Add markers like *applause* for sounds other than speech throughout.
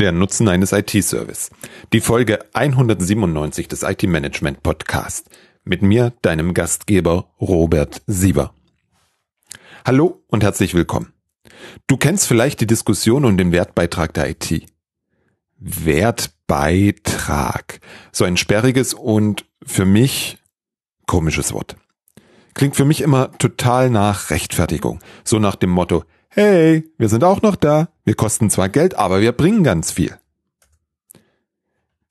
Der Nutzen eines IT-Service. Die Folge 197 des IT-Management Podcast. Mit mir, deinem Gastgeber Robert Sieber. Hallo und herzlich willkommen. Du kennst vielleicht die Diskussion um den Wertbeitrag der IT. Wertbeitrag. So ein sperriges und für mich komisches Wort. Klingt für mich immer total nach Rechtfertigung. So nach dem Motto, hey, wir sind auch noch da, wir kosten zwar Geld, aber wir bringen ganz viel.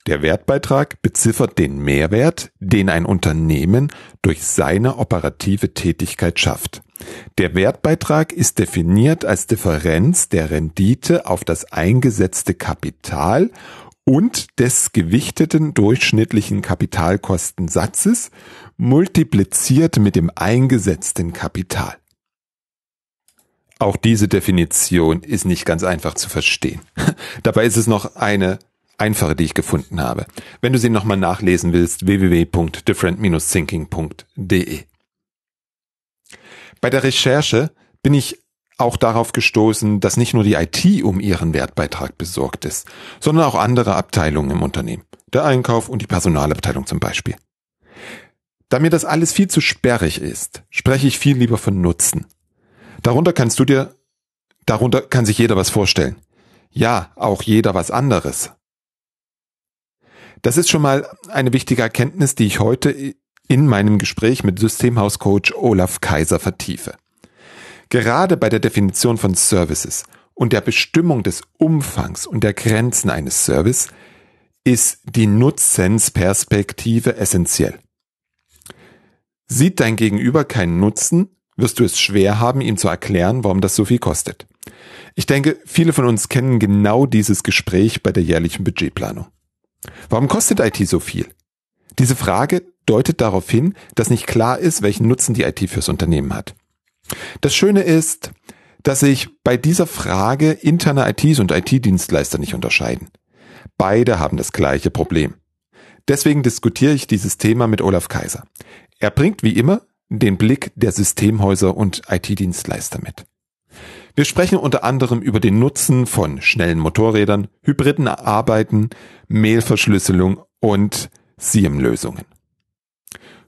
Der Wertbeitrag beziffert den Mehrwert, den ein Unternehmen durch seine operative Tätigkeit schafft. Der Wertbeitrag ist definiert als Differenz der Rendite auf das eingesetzte Kapital und des gewichteten durchschnittlichen Kapitalkostensatzes multipliziert mit dem eingesetzten Kapital. Auch diese Definition ist nicht ganz einfach zu verstehen. *laughs* Dabei ist es noch eine einfache, die ich gefunden habe. Wenn du sie nochmal nachlesen willst, www.different-thinking.de. Bei der Recherche bin ich auch darauf gestoßen, dass nicht nur die IT um ihren Wertbeitrag besorgt ist, sondern auch andere Abteilungen im Unternehmen. Der Einkauf und die Personalabteilung zum Beispiel. Da mir das alles viel zu sperrig ist, spreche ich viel lieber von Nutzen. Darunter kannst du dir, darunter kann sich jeder was vorstellen. Ja, auch jeder was anderes. Das ist schon mal eine wichtige Erkenntnis, die ich heute in meinem Gespräch mit Systemhauscoach Olaf Kaiser vertiefe. Gerade bei der Definition von Services und der Bestimmung des Umfangs und der Grenzen eines Service ist die Nutzensperspektive essentiell. Sieht dein Gegenüber keinen Nutzen, wirst du es schwer haben, ihm zu erklären, warum das so viel kostet. Ich denke, viele von uns kennen genau dieses Gespräch bei der jährlichen Budgetplanung. Warum kostet IT so viel? Diese Frage deutet darauf hin, dass nicht klar ist, welchen Nutzen die IT fürs Unternehmen hat. Das Schöne ist, dass sich bei dieser Frage interne ITs und IT-Dienstleister nicht unterscheiden. Beide haben das gleiche Problem. Deswegen diskutiere ich dieses Thema mit Olaf Kaiser. Er bringt wie immer den Blick der Systemhäuser und IT-Dienstleister mit. Wir sprechen unter anderem über den Nutzen von schnellen Motorrädern, hybriden Arbeiten, Mailverschlüsselung und SIEM-Lösungen.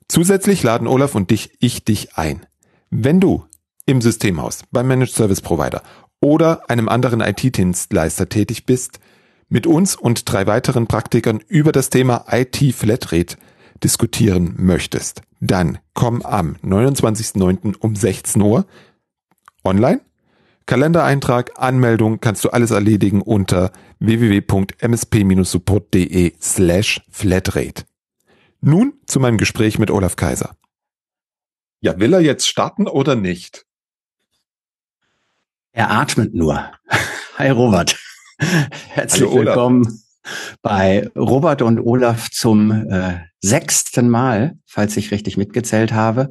Zusätzlich laden Olaf und dich, ich dich ein. Wenn du im Systemhaus, beim Managed Service Provider oder einem anderen IT-Dienstleister tätig bist, mit uns und drei weiteren Praktikern über das Thema IT Flatrate diskutieren möchtest, dann komm am 29.09. um 16 Uhr online. Kalendereintrag, Anmeldung kannst du alles erledigen unter www.msp-support.de slash flatrate. Nun zu meinem Gespräch mit Olaf Kaiser. Ja, will er jetzt starten oder nicht? Er atmet nur. *laughs* Hi Robert. Herzlich Hallo, willkommen bei Robert und Olaf zum äh, sechsten Mal, falls ich richtig mitgezählt habe.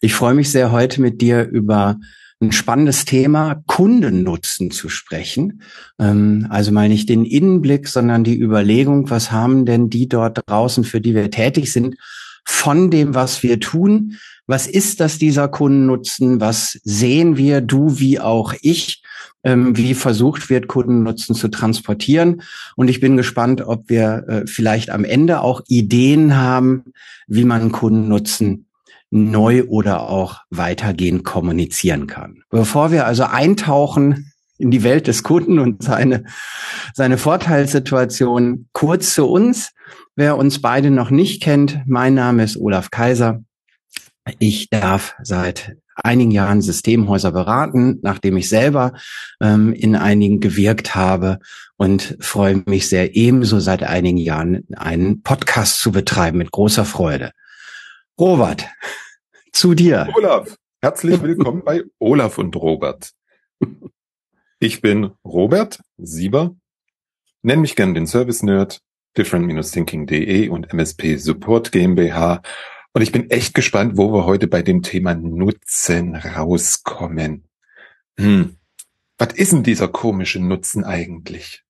Ich freue mich sehr, heute mit dir über ein spannendes Thema Kundennutzen zu sprechen. Ähm, also mal nicht den Innenblick, sondern die Überlegung, was haben denn die dort draußen, für die wir tätig sind, von dem, was wir tun? Was ist das dieser Kundennutzen? Was sehen wir, du wie auch ich? Ähm, wie versucht wird, Kundennutzen zu transportieren. Und ich bin gespannt, ob wir äh, vielleicht am Ende auch Ideen haben, wie man Kundennutzen neu oder auch weitergehend kommunizieren kann. Bevor wir also eintauchen in die Welt des Kunden und seine, seine Vorteilssituation, kurz zu uns. Wer uns beide noch nicht kennt, mein Name ist Olaf Kaiser. Ich darf seit einigen Jahren Systemhäuser beraten, nachdem ich selber ähm, in einigen gewirkt habe und freue mich sehr ebenso seit einigen Jahren einen Podcast zu betreiben mit großer Freude. Robert, *laughs* zu dir. Olaf, herzlich willkommen bei Olaf und Robert. Ich bin Robert Sieber, nenn mich gern den Service Nerd, different-thinking.de und MSP Support GmbH und ich bin echt gespannt, wo wir heute bei dem Thema Nutzen rauskommen. Hm. Was ist denn dieser komische Nutzen eigentlich?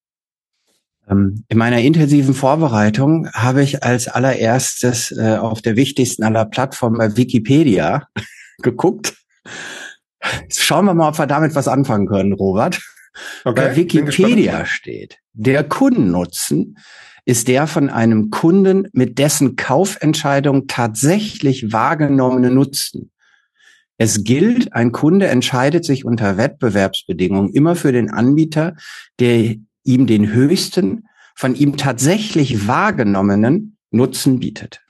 Ähm, in meiner intensiven Vorbereitung habe ich als allererstes äh, auf der wichtigsten aller Plattformen bei Wikipedia *laughs* geguckt. Schauen wir mal, ob wir damit was anfangen können, Robert. Okay, Bei Wikipedia steht, der Kundennutzen ist der von einem Kunden mit dessen Kaufentscheidung tatsächlich wahrgenommene Nutzen. Es gilt, ein Kunde entscheidet sich unter Wettbewerbsbedingungen immer für den Anbieter, der ihm den höchsten, von ihm tatsächlich wahrgenommenen Nutzen bietet.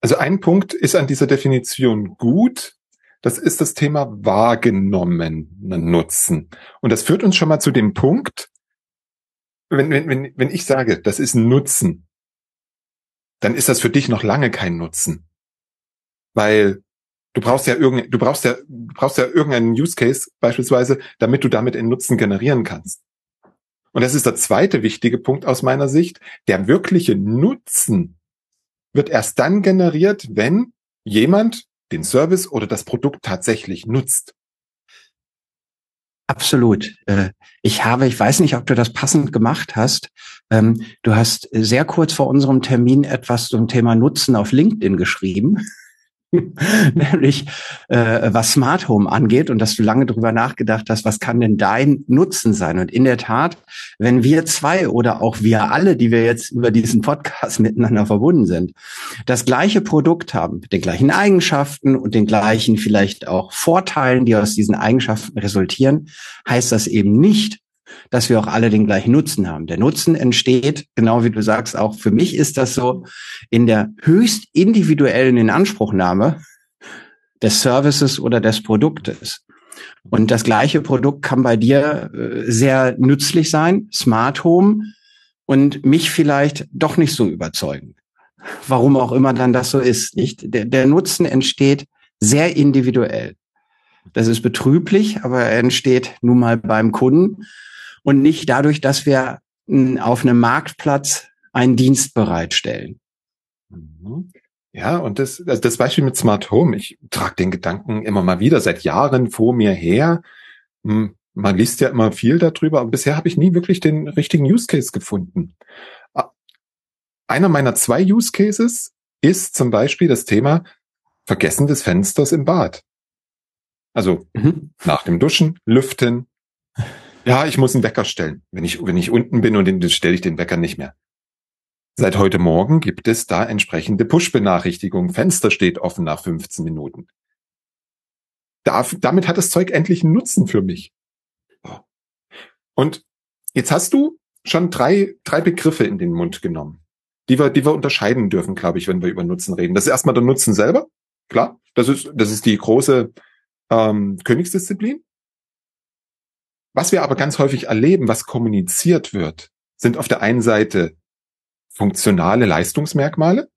Also ein Punkt ist an dieser Definition gut. Das ist das Thema wahrgenommenen Nutzen. Und das führt uns schon mal zu dem Punkt, wenn, wenn, wenn, wenn ich sage, das ist ein Nutzen, dann ist das für dich noch lange kein Nutzen. Weil du brauchst ja irgendein, du brauchst ja, du brauchst ja irgendeinen Use Case beispielsweise, damit du damit einen Nutzen generieren kannst. Und das ist der zweite wichtige Punkt aus meiner Sicht. Der wirkliche Nutzen wird erst dann generiert, wenn jemand den Service oder das Produkt tatsächlich nutzt. Absolut. Äh, ich habe, ich weiß nicht, ob du das passend gemacht hast. Ähm, du hast sehr kurz vor unserem Termin etwas zum Thema Nutzen auf LinkedIn geschrieben. *laughs* nämlich äh, was Smart Home angeht und dass du lange drüber nachgedacht hast, was kann denn dein Nutzen sein? Und in der Tat, wenn wir zwei oder auch wir alle, die wir jetzt über diesen Podcast *laughs* miteinander verbunden sind, das gleiche Produkt haben, mit den gleichen Eigenschaften und den gleichen vielleicht auch Vorteilen, die aus diesen Eigenschaften resultieren, heißt das eben nicht, dass wir auch alle den gleichen Nutzen haben. Der Nutzen entsteht, genau wie du sagst, auch für mich ist das so, in der höchst individuellen Inanspruchnahme des Services oder des Produktes. Und das gleiche Produkt kann bei dir äh, sehr nützlich sein, Smart Home, und mich vielleicht doch nicht so überzeugen. Warum auch immer dann das so ist, nicht? Der, der Nutzen entsteht sehr individuell. Das ist betrüblich, aber er entsteht nun mal beim Kunden und nicht dadurch, dass wir auf einem Marktplatz einen Dienst bereitstellen. Mhm. Ja, und das, also das Beispiel mit Smart Home, ich trage den Gedanken immer mal wieder seit Jahren vor mir her. Hm, man liest ja immer viel darüber, aber bisher habe ich nie wirklich den richtigen Use Case gefunden. Einer meiner zwei Use Cases ist zum Beispiel das Thema Vergessen des Fensters im Bad. Also mhm. nach dem Duschen, lüften, ja, ich muss einen Wecker stellen. Wenn ich, wenn ich unten bin und dann stelle ich den Wecker nicht mehr. Seit heute Morgen gibt es da entsprechende Push-Benachrichtigungen. Fenster steht offen nach 15 Minuten. Da, damit hat das Zeug endlich einen Nutzen für mich. Und jetzt hast du schon drei, drei Begriffe in den Mund genommen, die wir, die wir unterscheiden dürfen, glaube ich, wenn wir über Nutzen reden. Das ist erstmal der Nutzen selber. Klar, das ist, das ist die große ähm, Königsdisziplin. Was wir aber ganz häufig erleben, was kommuniziert wird, sind auf der einen Seite funktionale Leistungsmerkmale.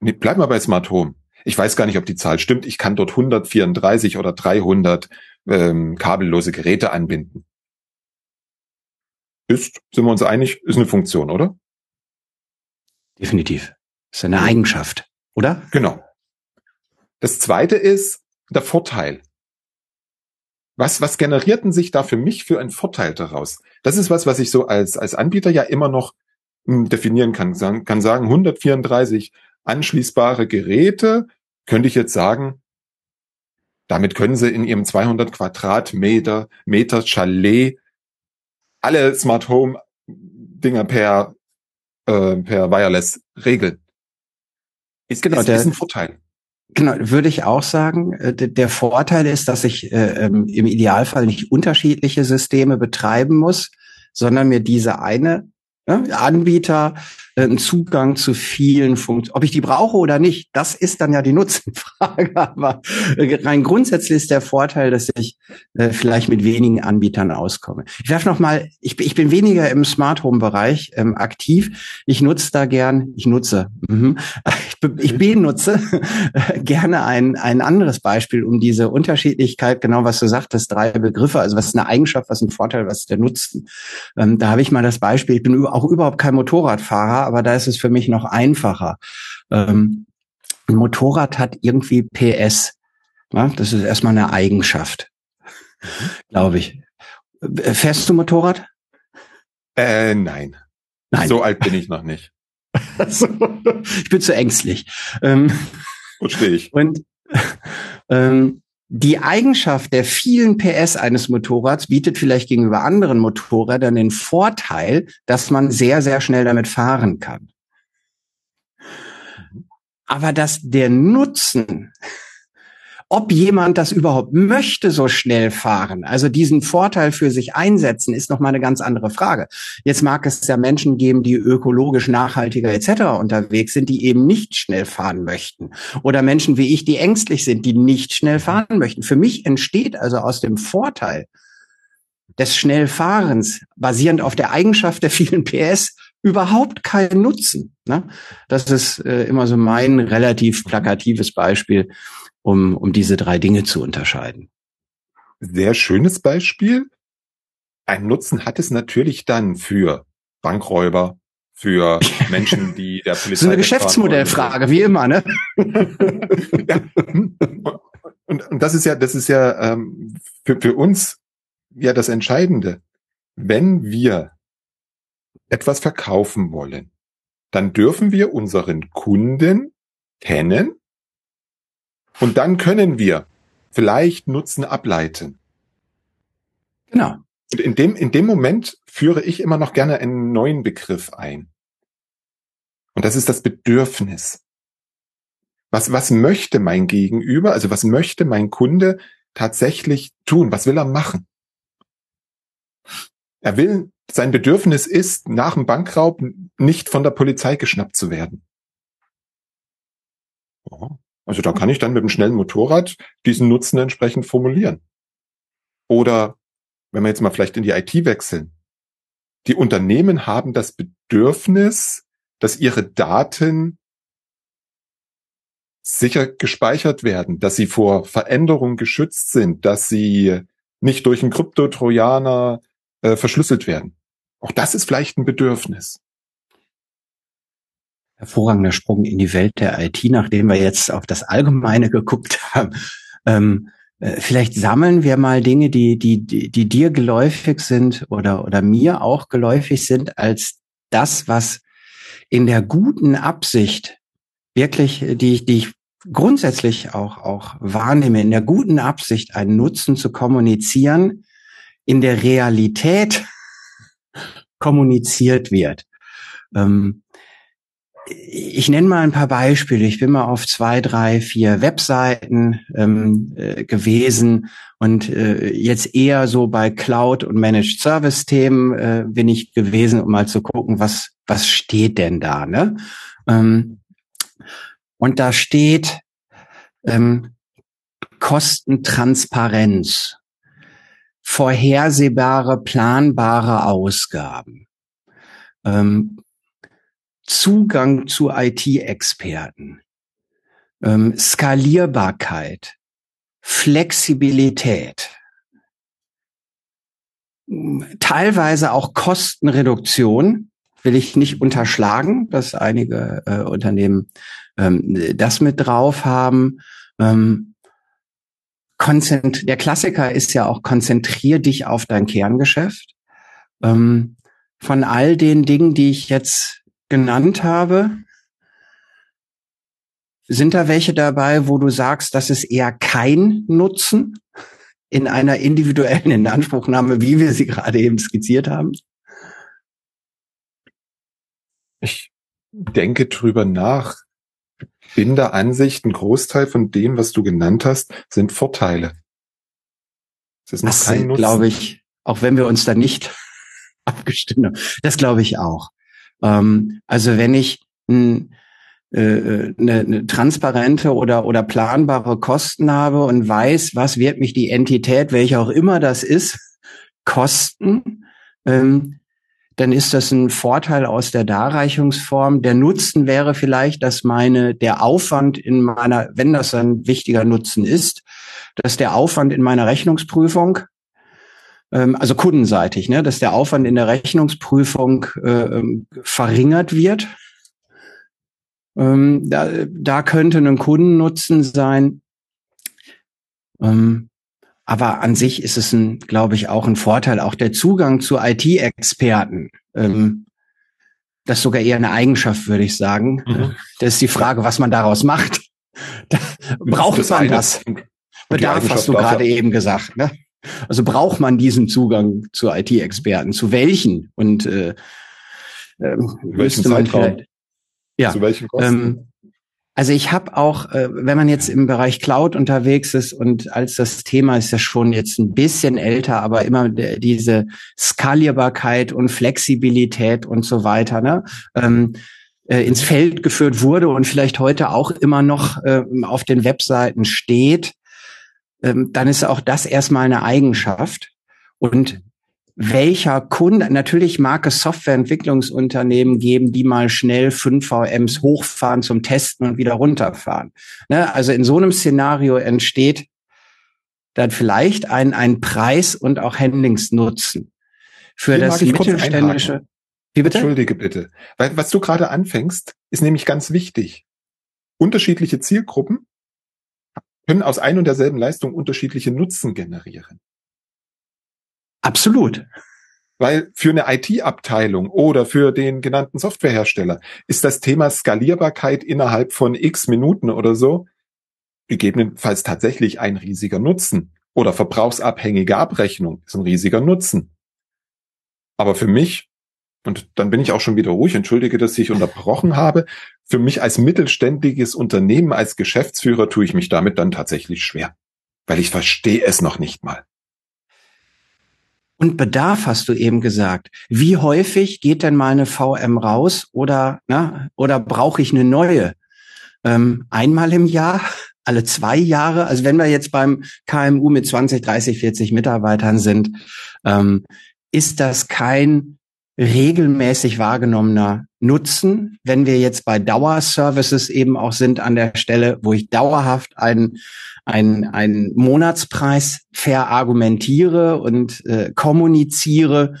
Nee, bleib mal bei Smart Home. Ich weiß gar nicht, ob die Zahl stimmt. Ich kann dort 134 oder 300 ähm, kabellose Geräte anbinden. Ist, sind wir uns einig, ist eine Funktion, oder? Definitiv. Ist eine Eigenschaft, oder? Genau. Das zweite ist der Vorteil. Was, was generierten sich da für mich für einen Vorteil daraus? Das ist was, was ich so als, als Anbieter ja immer noch hm, definieren kann. Sagen, kann sagen, 134 anschließbare Geräte, könnte ich jetzt sagen, damit können Sie in Ihrem 200 Quadratmeter Meter Chalet alle Smart Home Dinger per, äh, per Wireless regeln. Ist, genau, ist, der, ist ein Vorteil. Genau, würde ich auch sagen. Äh, der Vorteil ist, dass ich äh, ähm, im Idealfall nicht unterschiedliche Systeme betreiben muss, sondern mir diese eine ne, Anbieter einen Zugang zu vielen Funktionen. Ob ich die brauche oder nicht, das ist dann ja die *laughs* Nutzenfrage. Aber äh, rein grundsätzlich ist der Vorteil, dass ich äh, vielleicht mit wenigen Anbietern auskomme. Ich darf noch mal, ich, ich bin weniger im Smart Home Bereich ähm, aktiv. Ich nutze da gern, ich nutze, mhm. ich, ich benutze gerne ein, ein anderes Beispiel, um diese Unterschiedlichkeit, genau was du sagtest, drei Begriffe, also was ist eine Eigenschaft, was ist ein Vorteil, was ist der Nutzen. Ähm, da habe ich mal das Beispiel, ich bin auch überhaupt kein Motorradfahrer, aber da ist es für mich noch einfacher. Ähm, ein Motorrad hat irgendwie PS. Ja, das ist erstmal eine Eigenschaft, mhm. glaube ich. Fährst du Motorrad? Äh, nein. nein. So alt bin ich noch nicht. *laughs* ich bin zu ängstlich. Ähm, Verstehe ich. Und ähm, die Eigenschaft der vielen PS eines Motorrads bietet vielleicht gegenüber anderen Motorrädern den Vorteil, dass man sehr, sehr schnell damit fahren kann. Aber dass der Nutzen ob jemand das überhaupt möchte, so schnell fahren, also diesen Vorteil für sich einsetzen, ist noch mal eine ganz andere Frage. Jetzt mag es ja Menschen geben, die ökologisch nachhaltiger etc. unterwegs sind, die eben nicht schnell fahren möchten. Oder Menschen wie ich, die ängstlich sind, die nicht schnell fahren möchten. Für mich entsteht also aus dem Vorteil des Schnellfahrens, basierend auf der Eigenschaft der vielen PS, überhaupt kein Nutzen. Ne? Das ist äh, immer so mein relativ plakatives Beispiel um, um diese drei Dinge zu unterscheiden. Sehr schönes Beispiel. Ein Nutzen hat es natürlich dann für Bankräuber, für Menschen, die *laughs* der Polizei. so eine Geschäftsmodellfrage, wie immer, ne? *laughs* ja. und, und das ist ja, das ist ja ähm, für, für uns ja das Entscheidende. Wenn wir etwas verkaufen wollen, dann dürfen wir unseren Kunden kennen und dann können wir vielleicht Nutzen ableiten. Genau. Und in dem, in dem Moment führe ich immer noch gerne einen neuen Begriff ein. Und das ist das Bedürfnis. Was, was möchte mein Gegenüber, also was möchte mein Kunde tatsächlich tun? Was will er machen? Er will, sein Bedürfnis ist, nach dem Bankraub nicht von der Polizei geschnappt zu werden. Oh, also da kann ich dann mit einem schnellen Motorrad diesen Nutzen entsprechend formulieren. Oder wenn wir jetzt mal vielleicht in die IT wechseln. Die Unternehmen haben das Bedürfnis, dass ihre Daten sicher gespeichert werden, dass sie vor Veränderungen geschützt sind, dass sie nicht durch einen Kryptotrojaner äh, verschlüsselt werden. Auch das ist vielleicht ein Bedürfnis hervorragender Sprung in die Welt der IT, nachdem wir jetzt auf das Allgemeine *laughs* geguckt haben. Ähm, äh, vielleicht sammeln wir mal Dinge, die, die, die, die dir geläufig sind oder, oder mir auch geläufig sind, als das, was in der guten Absicht wirklich, die, die ich grundsätzlich auch, auch wahrnehme, in der guten Absicht einen Nutzen zu kommunizieren, in der Realität *laughs* kommuniziert wird. Ähm, ich nenne mal ein paar Beispiele. Ich bin mal auf zwei, drei, vier Webseiten ähm, äh, gewesen und äh, jetzt eher so bei Cloud und Managed Service Themen äh, bin ich gewesen, um mal zu gucken, was was steht denn da. Ne? Ähm, und da steht ähm, Kostentransparenz, vorhersehbare, planbare Ausgaben. Ähm, Zugang zu IT-Experten, ähm, Skalierbarkeit, Flexibilität, teilweise auch Kostenreduktion, will ich nicht unterschlagen, dass einige äh, Unternehmen ähm, das mit drauf haben. Ähm, der Klassiker ist ja auch konzentrier dich auf dein Kerngeschäft. Ähm, von all den Dingen, die ich jetzt genannt habe, sind da welche dabei, wo du sagst, das ist eher kein Nutzen in einer individuellen Inanspruchnahme, wie wir sie gerade eben skizziert haben? Ich denke drüber nach. Bin der Ansicht, ein Großteil von dem, was du genannt hast, sind Vorteile. Das ist noch das kein Nutzen. glaube ich, auch wenn wir uns da nicht *laughs* abgestimmt haben. Das glaube ich auch. Ähm, also wenn ich ein, äh, eine, eine transparente oder, oder planbare Kosten habe und weiß, was wird mich die Entität, welche auch immer das ist, *laughs* kosten, ähm, dann ist das ein Vorteil aus der Darreichungsform. Der Nutzen wäre vielleicht, dass meine, der Aufwand in meiner, wenn das ein wichtiger Nutzen ist, dass der Aufwand in meiner Rechnungsprüfung also kundenseitig, ne, dass der Aufwand in der Rechnungsprüfung äh, ähm, verringert wird. Ähm, da, da könnte ein Kundennutzen sein. Ähm, aber an sich ist es ein, glaube ich, auch ein Vorteil, auch der Zugang zu IT-Experten. Ähm, das ist sogar eher eine Eigenschaft, würde ich sagen. Mhm. Das ist die Frage, was man daraus macht. *laughs* Da braucht man das? Bedarf hast du gerade eben gesagt. Ne? Also braucht man diesen Zugang zu IT-Experten? Zu welchen? Und äh, äh, welchen Zeitraum? Ja, zu welchen Kosten? Ähm, also ich habe auch, äh, wenn man jetzt im Bereich Cloud unterwegs ist und als das Thema ist ja schon jetzt ein bisschen älter, aber immer diese Skalierbarkeit und Flexibilität und so weiter, ne? Ähm, äh, ins Feld geführt wurde und vielleicht heute auch immer noch äh, auf den Webseiten steht, ähm, dann ist auch das erstmal eine Eigenschaft. Und welcher Kunde, natürlich mag es Softwareentwicklungsunternehmen geben, die mal schnell 5 VMs hochfahren zum Testen und wieder runterfahren. Ne? Also in so einem Szenario entsteht dann vielleicht ein, ein Preis und auch Handlingsnutzen für Hier das mittelständische. Wie bitte? Entschuldige bitte. Weil was du gerade anfängst, ist nämlich ganz wichtig. Unterschiedliche Zielgruppen können aus ein und derselben Leistung unterschiedliche Nutzen generieren. Absolut. Weil für eine IT-Abteilung oder für den genannten Softwarehersteller ist das Thema Skalierbarkeit innerhalb von x Minuten oder so gegebenenfalls tatsächlich ein riesiger Nutzen. Oder verbrauchsabhängige Abrechnung ist ein riesiger Nutzen. Aber für mich, und dann bin ich auch schon wieder ruhig, entschuldige, dass ich unterbrochen habe, für mich als mittelständiges Unternehmen, als Geschäftsführer tue ich mich damit dann tatsächlich schwer. Weil ich verstehe es noch nicht mal. Und Bedarf hast du eben gesagt. Wie häufig geht denn mal eine VM raus oder, ne, oder brauche ich eine neue? Ähm, einmal im Jahr? Alle zwei Jahre? Also wenn wir jetzt beim KMU mit 20, 30, 40 Mitarbeitern sind, ähm, ist das kein regelmäßig wahrgenommener Nutzen, wenn wir jetzt bei Dauerservices eben auch sind an der Stelle, wo ich dauerhaft einen, einen, einen Monatspreis verargumentiere und äh, kommuniziere,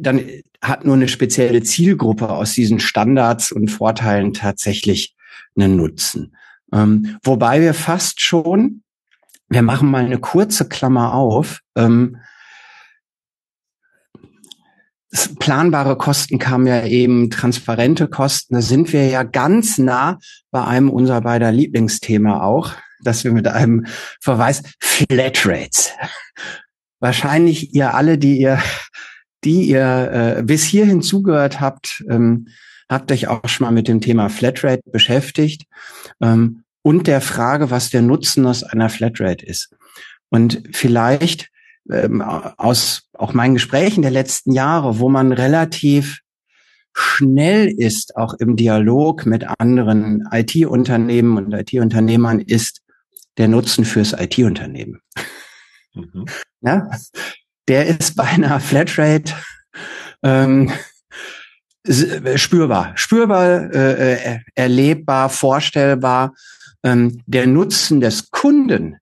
dann hat nur eine spezielle Zielgruppe aus diesen Standards und Vorteilen tatsächlich einen Nutzen. Ähm, wobei wir fast schon, wir machen mal eine kurze Klammer auf, ähm, planbare Kosten kamen ja eben, transparente Kosten. Da sind wir ja ganz nah bei einem unserer beider Lieblingsthema auch, dass wir mit einem Verweis Flatrates. Wahrscheinlich ihr alle, die ihr, die ihr äh, bis hierhin zugehört habt, ähm, habt euch auch schon mal mit dem Thema Flatrate beschäftigt ähm, und der Frage, was der Nutzen aus einer Flatrate ist. Und vielleicht ähm, aus auch meinen Gesprächen der letzten Jahre, wo man relativ schnell ist, auch im Dialog mit anderen IT-Unternehmen und IT-Unternehmern, ist der Nutzen fürs IT-Unternehmen. Mhm. *laughs* Ja, der ist bei einer Flatrate ähm, spürbar, spürbar, äh, äh, erlebbar, vorstellbar. Ähm, der Nutzen des Kunden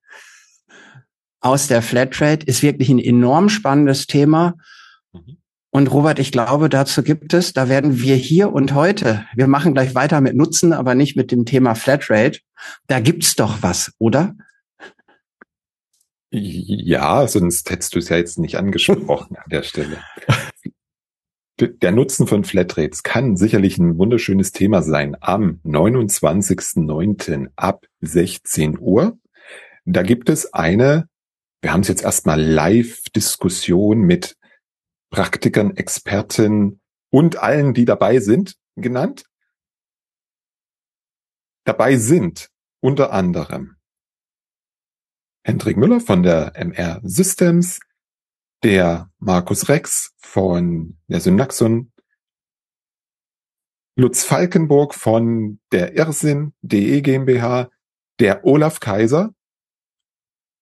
aus der Flatrate ist wirklich ein enorm spannendes Thema. Mhm. Und Robert, ich glaube, dazu gibt es, da werden wir hier und heute, wir machen gleich weiter mit Nutzen, aber nicht mit dem Thema Flatrate. Da gibt's doch was, oder? Ja, sonst hättest du es ja jetzt nicht angesprochen an der Stelle. Der Nutzen von Flatrates kann sicherlich ein wunderschönes Thema sein am 29.09. ab 16 Uhr. Da gibt es eine wir haben es jetzt erstmal Live-Diskussion mit Praktikern, Experten und allen, die dabei sind, genannt. Dabei sind unter anderem Hendrik Müller von der MR Systems, der Markus Rex von der Synaxon, Lutz Falkenburg von der Irrsinn.de GmbH, der Olaf Kaiser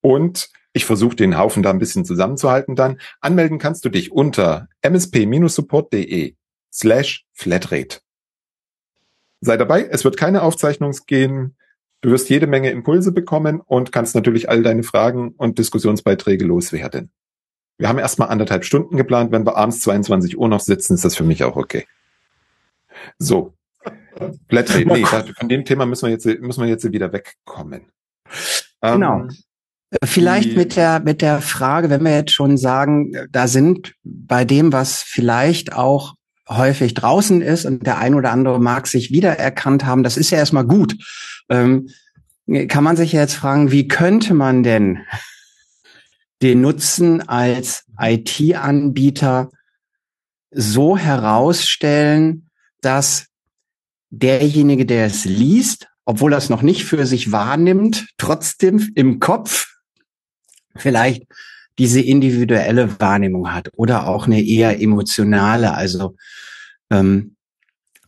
und ich versuche den Haufen da ein bisschen zusammenzuhalten dann. Anmelden kannst du dich unter msp-support.de slash flatrate. Sei dabei, es wird keine Aufzeichnung gehen. Du wirst jede Menge Impulse bekommen und kannst natürlich all deine Fragen und Diskussionsbeiträge loswerden. Wir haben erstmal anderthalb Stunden geplant. Wenn wir abends 22 Uhr noch sitzen, ist das für mich auch okay. So. Flatrate. Nee, von dem Thema müssen wir jetzt, müssen wir jetzt wieder wegkommen. Genau. Ähm, Vielleicht mit der, mit der Frage, wenn wir jetzt schon sagen, da sind bei dem, was vielleicht auch häufig draußen ist und der ein oder andere mag sich wiedererkannt haben, das ist ja erstmal gut. Ähm, kann man sich jetzt fragen, wie könnte man denn den Nutzen als IT-Anbieter so herausstellen, dass derjenige, der es liest, obwohl er es noch nicht für sich wahrnimmt, trotzdem im Kopf vielleicht diese individuelle Wahrnehmung hat oder auch eine eher emotionale. Also ähm,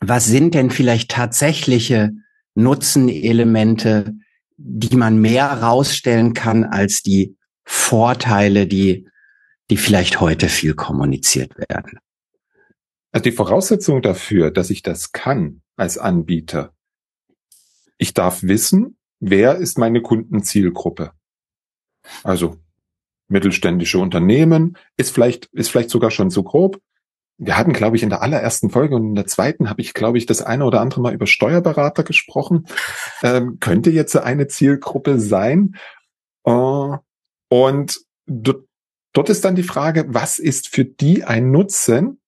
was sind denn vielleicht tatsächliche Nutzenelemente, die man mehr rausstellen kann als die Vorteile, die, die vielleicht heute viel kommuniziert werden? Also die Voraussetzung dafür, dass ich das kann als Anbieter, ich darf wissen, wer ist meine Kundenzielgruppe. Also mittelständische Unternehmen ist vielleicht, ist vielleicht sogar schon so grob. Wir hatten, glaube ich, in der allerersten Folge und in der zweiten habe ich, glaube ich, das eine oder andere Mal über Steuerberater gesprochen. Ähm, könnte jetzt eine Zielgruppe sein. Uh, und dort ist dann die Frage, was ist für die ein Nutzen?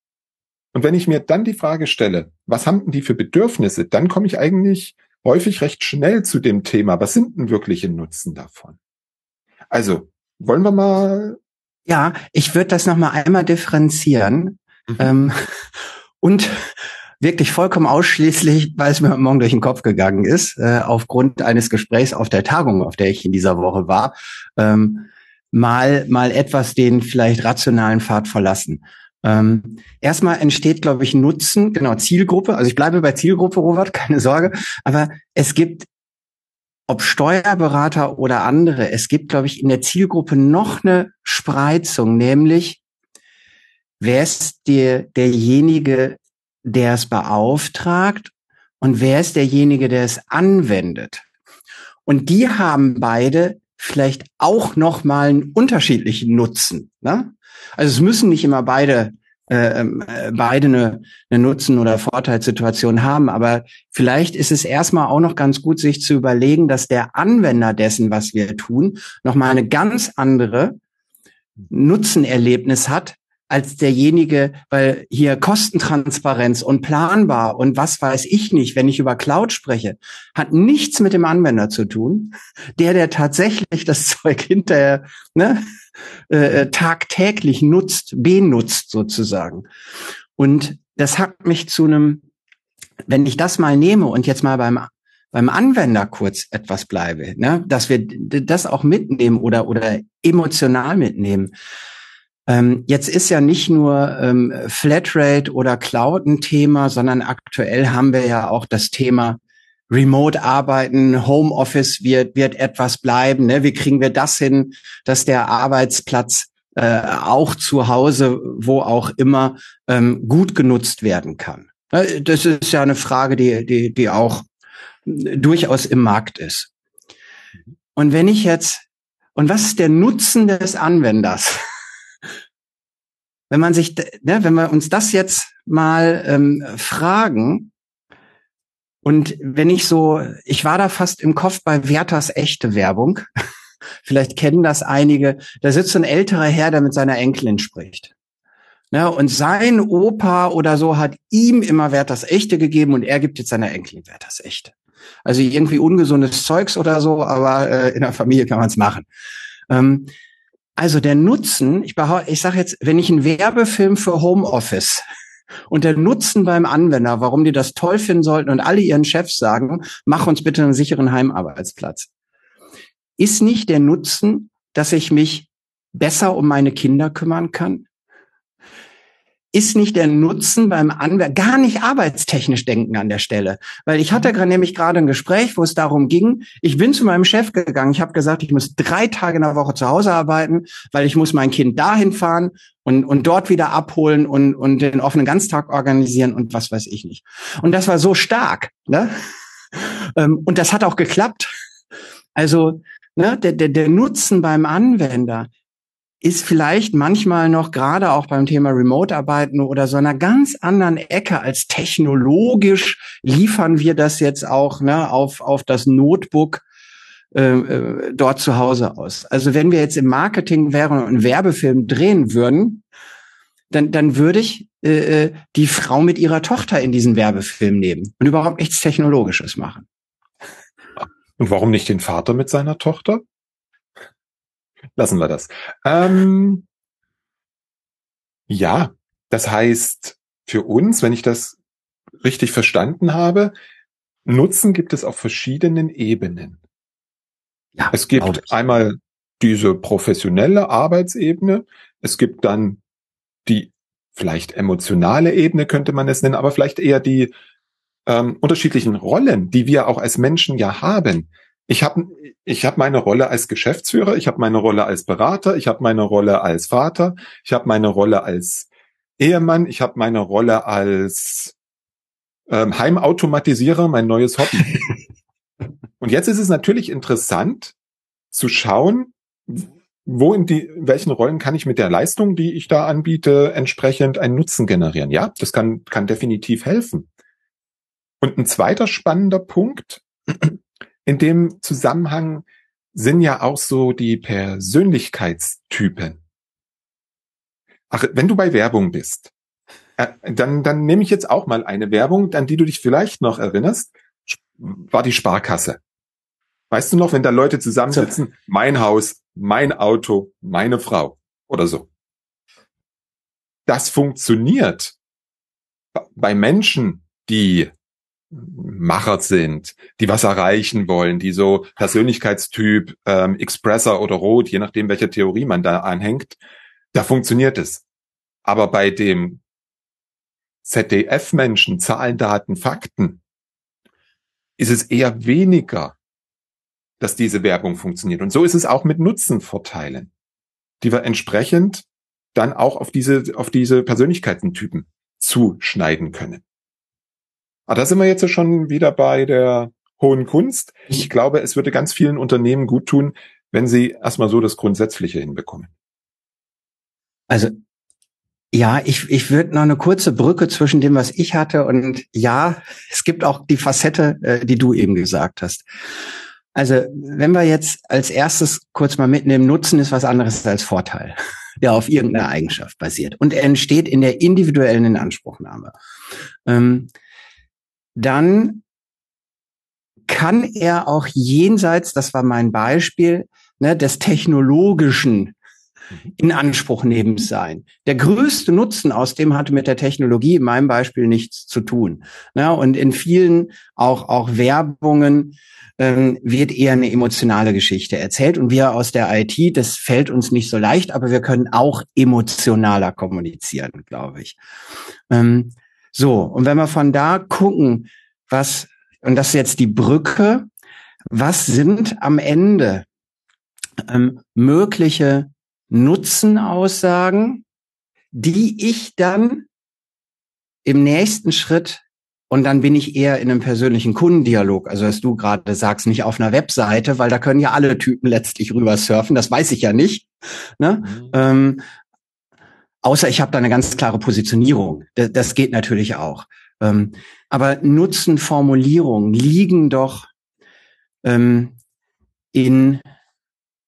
Und wenn ich mir dann die Frage stelle, was haben denn die für Bedürfnisse, dann komme ich eigentlich häufig recht schnell zu dem Thema, was sind denn wirkliche Nutzen davon? Also, wollen wir mal? Ja, ich würde das nochmal einmal differenzieren. Mhm. Ähm, *laughs* und wirklich vollkommen ausschließlich, weil es mir morgen durch den Kopf gegangen ist, äh, aufgrund eines Gesprächs auf der Tagung, auf der ich in dieser Woche war, ähm, mal, mal etwas den vielleicht rationalen Pfad verlassen. Ähm, erstmal entsteht, glaube ich, Nutzen, genau, Zielgruppe. Also ich bleibe bei Zielgruppe, Robert, *laughs* keine Sorge. Aber es gibt, ob Steuerberater oder andere, es gibt, glaube ich, in der Zielgruppe noch eine Spreizung, nämlich wer ist der, derjenige, der es beauftragt und wer ist derjenige, der es anwendet. Und die haben beide vielleicht auch noch mal einen unterschiedlichen Nutzen. Ne? Also es müssen nicht immer beide äh, ähm, äh, beide eine, eine Nutzen- oder Vorteilssituation haben. Aber vielleicht ist es erstmal auch noch ganz gut, sich zu überlegen, dass der Anwender dessen, was wir tun, nochmal eine ganz andere Nutzenerlebnis hat, als derjenige, weil hier Kostentransparenz und planbar und was weiß ich nicht, wenn ich über Cloud spreche, hat nichts mit dem Anwender zu tun. Der, der tatsächlich das *laughs* Zeug hinterher ne, äh, äh, tagtäglich nutzt, benutzt sozusagen. Und das hat mich zu einem, wenn ich das mal nehme und jetzt mal beim beim Anwender kurz etwas bleibe, ne, dass wir das auch mitnehmen oder oder emotional mitnehmen ähm, jetzt ist ja nicht nur ähm, Flatrate oder Cloud ein Thema, sondern aktuell haben wir ja auch das Thema Remote arbeiten, Homeoffice wird, wird etwas bleiben. Ne? Wie kriegen wir das hin, dass der Arbeitsplatz äh, auch zu Hause, wo auch immer, ähm, gut genutzt werden kann? Äh, das ist ja eine Frage, die, die, die auch durchaus im Markt ist. Und wenn ich jetzt, und was ist der Nutzen des Anwenders? *laughs* wenn man sich, ne, wenn wir uns das jetzt mal ähm, fragen, und wenn ich so, ich war da fast im Kopf bei Werthers echte Werbung. *laughs* Vielleicht kennen das einige. Da sitzt ein älterer Herr, der mit seiner Enkelin spricht. Ne, und sein Opa oder so hat ihm immer Werthers echte gegeben und er gibt jetzt seiner Enkelin Werthers echte. Also irgendwie ungesundes Zeugs oder so, aber äh, in der Familie kann man es machen. Ähm, also der Nutzen, ich, ich sage jetzt, wenn ich einen Werbefilm für Homeoffice und der Nutzen beim Anwender, warum die das toll finden sollten und alle ihren Chefs sagen, mach uns bitte einen sicheren Heimarbeitsplatz, ist nicht der Nutzen, dass ich mich besser um meine Kinder kümmern kann? Ist nicht der Nutzen beim Anwender, gar nicht arbeitstechnisch denken an der Stelle. Weil ich hatte gerade nämlich gerade ein Gespräch, wo es darum ging, ich bin zu meinem Chef gegangen, ich habe gesagt, ich muss drei Tage in der Woche zu Hause arbeiten, weil ich muss mein Kind dahin fahren und, und dort wieder abholen und, und den offenen Ganztag organisieren und was weiß ich nicht. Und das war so stark. Ne? *laughs* Ähm, und das hat auch geklappt. Also ne, der, der, der Nutzen beim Anwender ist vielleicht manchmal noch gerade auch beim Thema Remote-Arbeiten oder so einer ganz anderen Ecke als technologisch liefern wir das jetzt auch ne, auf, auf das Notebook äh, äh, dort zu Hause aus. Also wenn wir jetzt im Marketing wären und einen Werbefilm drehen würden, dann, dann würde ich äh, äh die Frau mit ihrer Tochter in diesen Werbefilm nehmen und überhaupt nichts Technologisches machen. Und warum nicht den Vater mit seiner Tochter? Lassen wir das. Ähm, ja, das heißt für uns, wenn ich das richtig verstanden habe, Nutzen gibt es auf verschiedenen Ebenen. Ja, es gibt einmal diese professionelle Arbeitsebene, es gibt dann die vielleicht emotionale Ebene könnte man es nennen, aber vielleicht eher die ähm, unterschiedlichen Rollen, die wir auch als Menschen ja haben. Ich habe ich hab meine Rolle als Geschäftsführer, ich habe meine Rolle als Berater, ich habe meine Rolle als Vater, ich habe meine Rolle als Ehemann, ich habe meine Rolle als ähm, Heimautomatisierer, mein neues Hobby. *laughs* Und jetzt ist es natürlich interessant zu schauen, wo in die, welchen Rollen kann ich mit der Leistung, die ich da anbiete, entsprechend einen Nutzen generieren? Ja, das kann, kann definitiv helfen. Und ein zweiter spannender Punkt in dem Zusammenhang sind ja auch so die Persönlichkeitstypen. Ach, wenn du bei Werbung bist, äh, dann, dann nehme ich jetzt auch mal eine Werbung, an die du dich vielleicht noch erinnerst, war die Sparkasse. Weißt du noch, wenn da Leute zusammensitzen, mein Haus, mein Auto, meine Frau oder so. Das funktioniert bei Menschen, die Macher sind, die was erreichen wollen, die so Persönlichkeitstyp ähm, Expresser oder Rot, je nachdem, welche Theorie man da anhängt, da funktioniert es. Aber bei dem ZDF-Menschen, Zahlen, Daten, Fakten, ist es eher weniger dass diese Werbung funktioniert. Und so ist es auch mit Nutzenvorteilen, die wir entsprechend dann auch auf diese, auf diese Persönlichkeitentypen zuschneiden können. Aber da sind wir jetzt schon wieder bei der hohen Kunst. Ich glaube, es würde ganz vielen Unternehmen gut tun, wenn sie erstmal so das Grundsätzliche hinbekommen. Also ja, ich, ich würde noch eine kurze Brücke zwischen dem, was ich hatte und ja, es gibt auch die Facette, äh, die du eben gesagt hast. Also wenn wir jetzt als erstes kurz mal mitnehmen, Nutzen ist was anderes als Vorteil, *laughs* der auf irgendeiner Eigenschaft basiert und er entsteht in der individuellen Inanspruchnahme. Ähm, dann kann er auch jenseits, das war mein Beispiel, ne, des technologischen in Anspruch nehmen sein. Der größte Nutzen aus dem hatte mit der Technologie in meinem Beispiel nichts zu tun. Ne, und in vielen auch, auch Werbungen ähm, wird eher eine emotionale Geschichte erzählt. Und wir aus der IT, das fällt uns nicht so leicht, aber wir können auch emotionaler kommunizieren, glaube ich. Ähm, so, und wenn wir von da gucken, was, und das ist jetzt die Brücke, was sind am Ende ähm, mögliche Nutzenaussagen, die ich dann im nächsten Schritt und dann bin ich eher in einem persönlichen Kundendialog. Also, dass du gerade sagst, nicht auf einer Webseite, weil da können ja alle Typen letztlich rüber surfen. Das weiß ich ja nicht. Ne? Mhm. Ähm, außer ich habe da eine ganz klare Positionierung. Das, das geht natürlich auch. Ähm, aber Nutzenformulierungen liegen doch ähm, in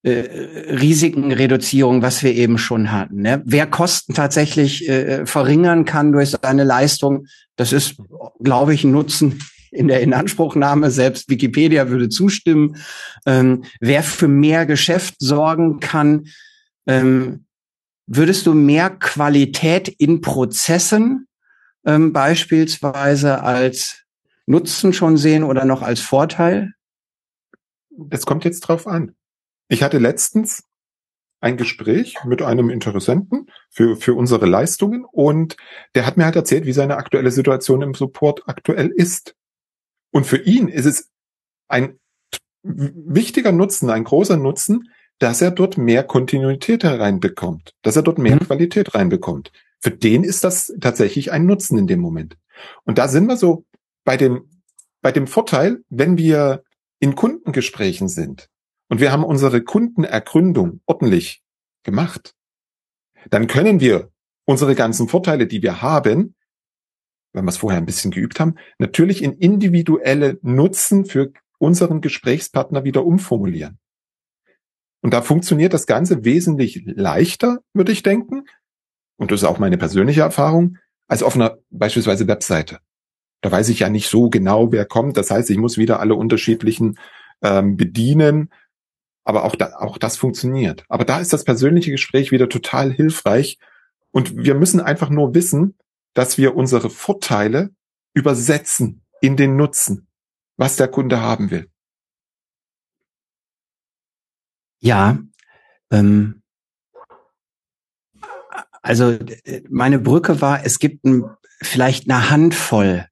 äh, Risikenreduzierung, was wir eben schon hatten. Ne? Wer Kosten tatsächlich äh, verringern kann durch seine Leistung, das ist, glaube ich, ein Nutzen in der Inanspruchnahme. Selbst Wikipedia würde zustimmen. Ähm, wer für mehr Geschäft sorgen kann, ähm, würdest du mehr Qualität in Prozessen ähm, beispielsweise als Nutzen schon sehen oder noch als Vorteil? Das kommt jetzt drauf an. Ich hatte letztens ein Gespräch mit einem Interessenten für, für unsere Leistungen und der hat mir halt erzählt, wie seine aktuelle Situation im Support aktuell ist. Und für ihn ist es ein wichtiger Nutzen, ein großer Nutzen, dass er dort mehr Kontinuität hereinbekommt, dass er dort mehr mhm. Qualität reinbekommt. Für den ist das tatsächlich ein Nutzen in dem Moment. Und da sind wir so bei dem, bei dem Vorteil, wenn wir in Kundengesprächen sind, und wir haben unsere Kundenergründung ordentlich gemacht, dann können wir unsere ganzen Vorteile, die wir haben, wenn wir es vorher ein bisschen geübt haben, natürlich in individuelle Nutzen für unseren Gesprächspartner wieder umformulieren. Und da funktioniert das Ganze wesentlich leichter, würde ich denken. Und das ist auch meine persönliche Erfahrung, als auf einer beispielsweise Webseite. Da weiß ich ja nicht so genau, wer kommt. Das heißt, ich muss wieder alle unterschiedlichen ähm, bedienen. Aber auch, da, auch das funktioniert. Aber da ist das persönliche Gespräch wieder total hilfreich. Und wir müssen einfach nur wissen, dass wir unsere Vorteile übersetzen in den Nutzen, was der Kunde haben will. Ja, ähm, also meine Brücke war, es gibt ein, vielleicht eine Handvoll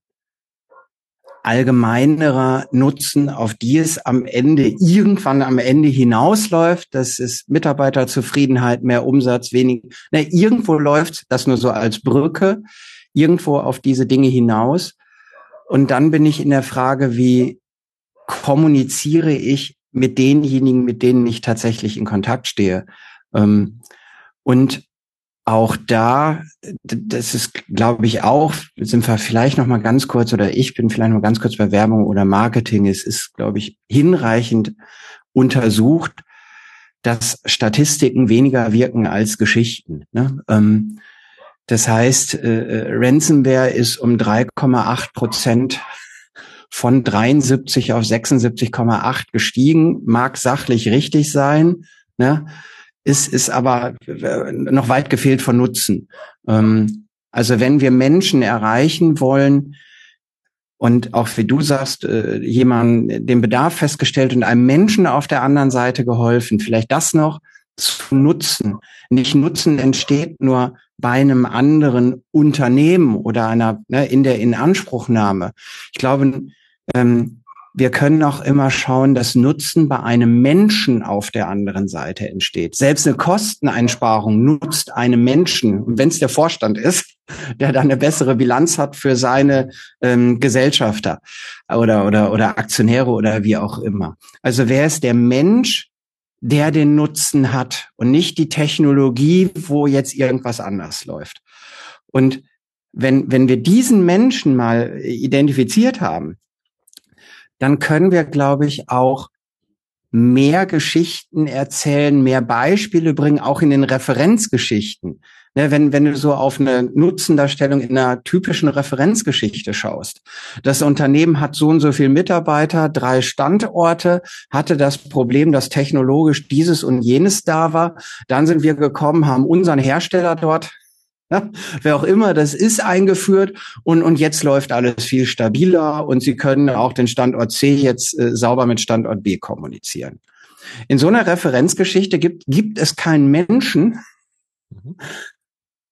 allgemeinerer Nutzen, auf die es am Ende irgendwann am Ende hinausläuft. Das ist Mitarbeiterzufriedenheit, mehr Umsatz, wenig. Ne, irgendwo läuft das nur so als Brücke, irgendwo auf diese Dinge hinaus. Und dann bin ich in der Frage, wie kommuniziere ich mit denjenigen, mit denen ich tatsächlich in Kontakt stehe. Ähm, und auch da, das ist, glaube ich, auch, sind wir vielleicht noch mal ganz kurz oder ich bin vielleicht noch ganz kurz bei Werbung oder Marketing. Es ist, glaube ich, hinreichend untersucht, dass Statistiken weniger wirken als Geschichten. Ne? Ähm, das heißt, äh, äh Ransomware ist um 3,8 Prozent von 73 auf 76,8 gestiegen, mag sachlich richtig sein. Ne? ist, ist aber äh, noch weit gefehlt von Nutzen. Ähm, also wenn wir Menschen erreichen wollen, und auch wie du sagst, äh, jemanden den Bedarf festgestellt und einem Menschen auf der anderen Seite geholfen, vielleicht das noch zu nutzen. Nicht Nutzen entsteht nur bei einem anderen Unternehmen oder einer ne, in der Inanspruchnahme. Ich glaube, ähm, wir können auch immer schauen, dass Nutzen bei einem Menschen auf der anderen Seite entsteht. Selbst eine Kosteneinsparung nutzt einem Menschen. Und wenn es der Vorstand ist, *laughs* der dann eine bessere Bilanz hat für seine ähm, Gesellschafter oder, oder, oder Aktionäre oder wie auch immer. Also wer ist der Mensch, der den Nutzen hat und nicht die Technologie, wo jetzt irgendwas anders läuft. Und wenn, wenn wir diesen Menschen mal identifiziert haben, dann können wir, glaube ich, auch mehr Geschichten erzählen, mehr Beispiele bringen, auch in den Referenzgeschichten. Ne, wenn, wenn du so auf eine Nutzendarstellung in einer typischen Referenzgeschichte schaust. Das Unternehmen hat so und so viele Mitarbeiter, drei Standorte, hatte das Problem, dass technologisch dieses und jenes da war. Dann sind wir gekommen, haben unseren Hersteller dort ja, wer auch immer das ist, eingeführt und, und jetzt läuft alles viel stabiler und Sie können auch den Standort C jetzt äh, sauber mit Standort B kommunizieren. In so einer Referenzgeschichte gibt, gibt es keinen Menschen, mhm.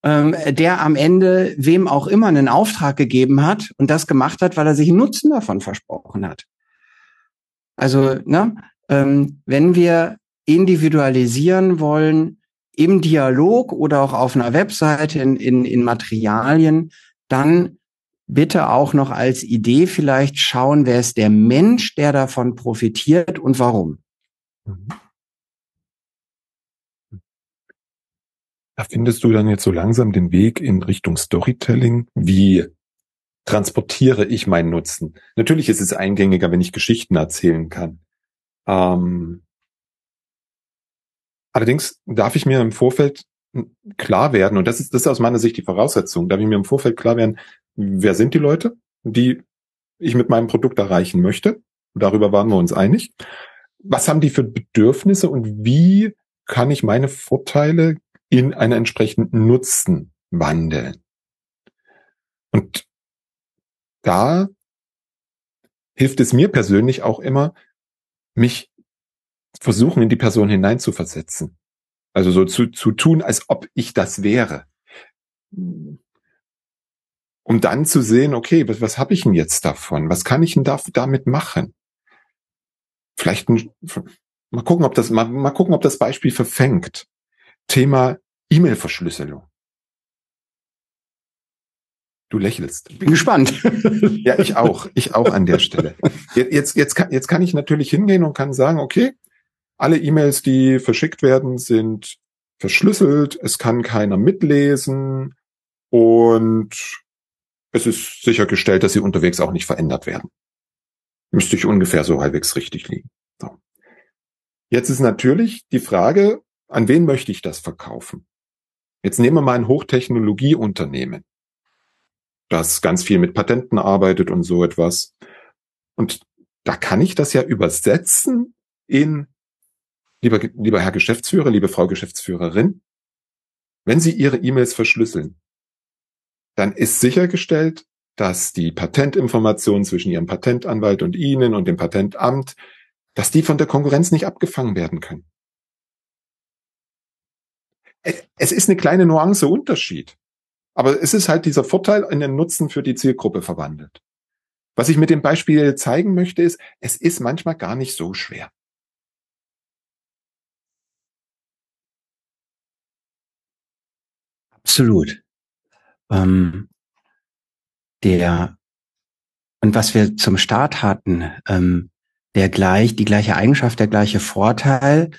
ähm, der am Ende wem auch immer einen Auftrag gegeben hat und das gemacht hat, weil er sich einen Nutzen davon versprochen hat. Also, ne, ähm, wenn wir individualisieren wollen, im Dialog oder auch auf einer Webseite in, in, in Materialien, dann bitte auch noch als Idee vielleicht schauen, wer ist der Mensch, der davon profitiert und warum. Da findest du dann jetzt so langsam den Weg in Richtung Storytelling. Wie transportiere ich meinen Nutzen? Natürlich ist es eingängiger, wenn ich Geschichten erzählen kann. Ähm, Allerdings darf ich mir im Vorfeld klar werden, und das ist, das ist aus meiner Sicht die Voraussetzung, darf ich mir im Vorfeld klar werden, wer sind die Leute, die ich mit meinem Produkt erreichen möchte. Darüber waren wir uns einig. Was haben die für Bedürfnisse und wie kann ich meine Vorteile in einen entsprechenden Nutzen wandeln? Und da hilft es mir persönlich auch immer, mich versuchen, in die Person hineinzuversetzen. Also so zu, zu tun, als ob ich das wäre. Um dann zu sehen, okay, was, was habe ich denn jetzt davon? Was kann ich denn da, damit machen? Vielleicht ein, mal gucken, ob das, mal, mal gucken, ob das Beispiel verfängt. Thema E-Mail-Verschlüsselung. Du lächelst. Bin gespannt. *laughs* ja, ich auch. Ich auch an der Stelle. *laughs* Jetzt, jetzt, kann, jetzt kann ich natürlich hingehen und kann sagen, okay, alle E-Mails, die verschickt werden, sind verschlüsselt. Es kann keiner mitlesen und es ist sichergestellt, dass sie unterwegs auch nicht verändert werden. Müsste ich ungefähr so halbwegs richtig liegen. So. Jetzt ist natürlich die Frage, an wen möchte ich das verkaufen? Jetzt nehmen wir mal ein Hochtechnologieunternehmen, das ganz viel mit Patenten arbeitet und so etwas. Und da kann ich das ja übersetzen in, lieber, lieber Herr Geschäftsführer, liebe Frau Geschäftsführerin, wenn Sie Ihre E-Mails verschlüsseln, dann ist sichergestellt, dass die Patentinformationen zwischen Ihrem Patentanwalt und Ihnen und dem Patentamt, dass die von der Konkurrenz nicht abgefangen werden können. Es ist eine kleine Nuance Unterschied. Aber es ist halt dieser Vorteil in den Nutzen für die Zielgruppe verwandelt. Was ich mit dem Beispiel zeigen möchte, ist, es ist manchmal gar nicht so schwer. Absolut. Ähm, der und was wir zum Start hatten, ähm, der gleich die gleiche Eigenschaft, der gleiche Vorteil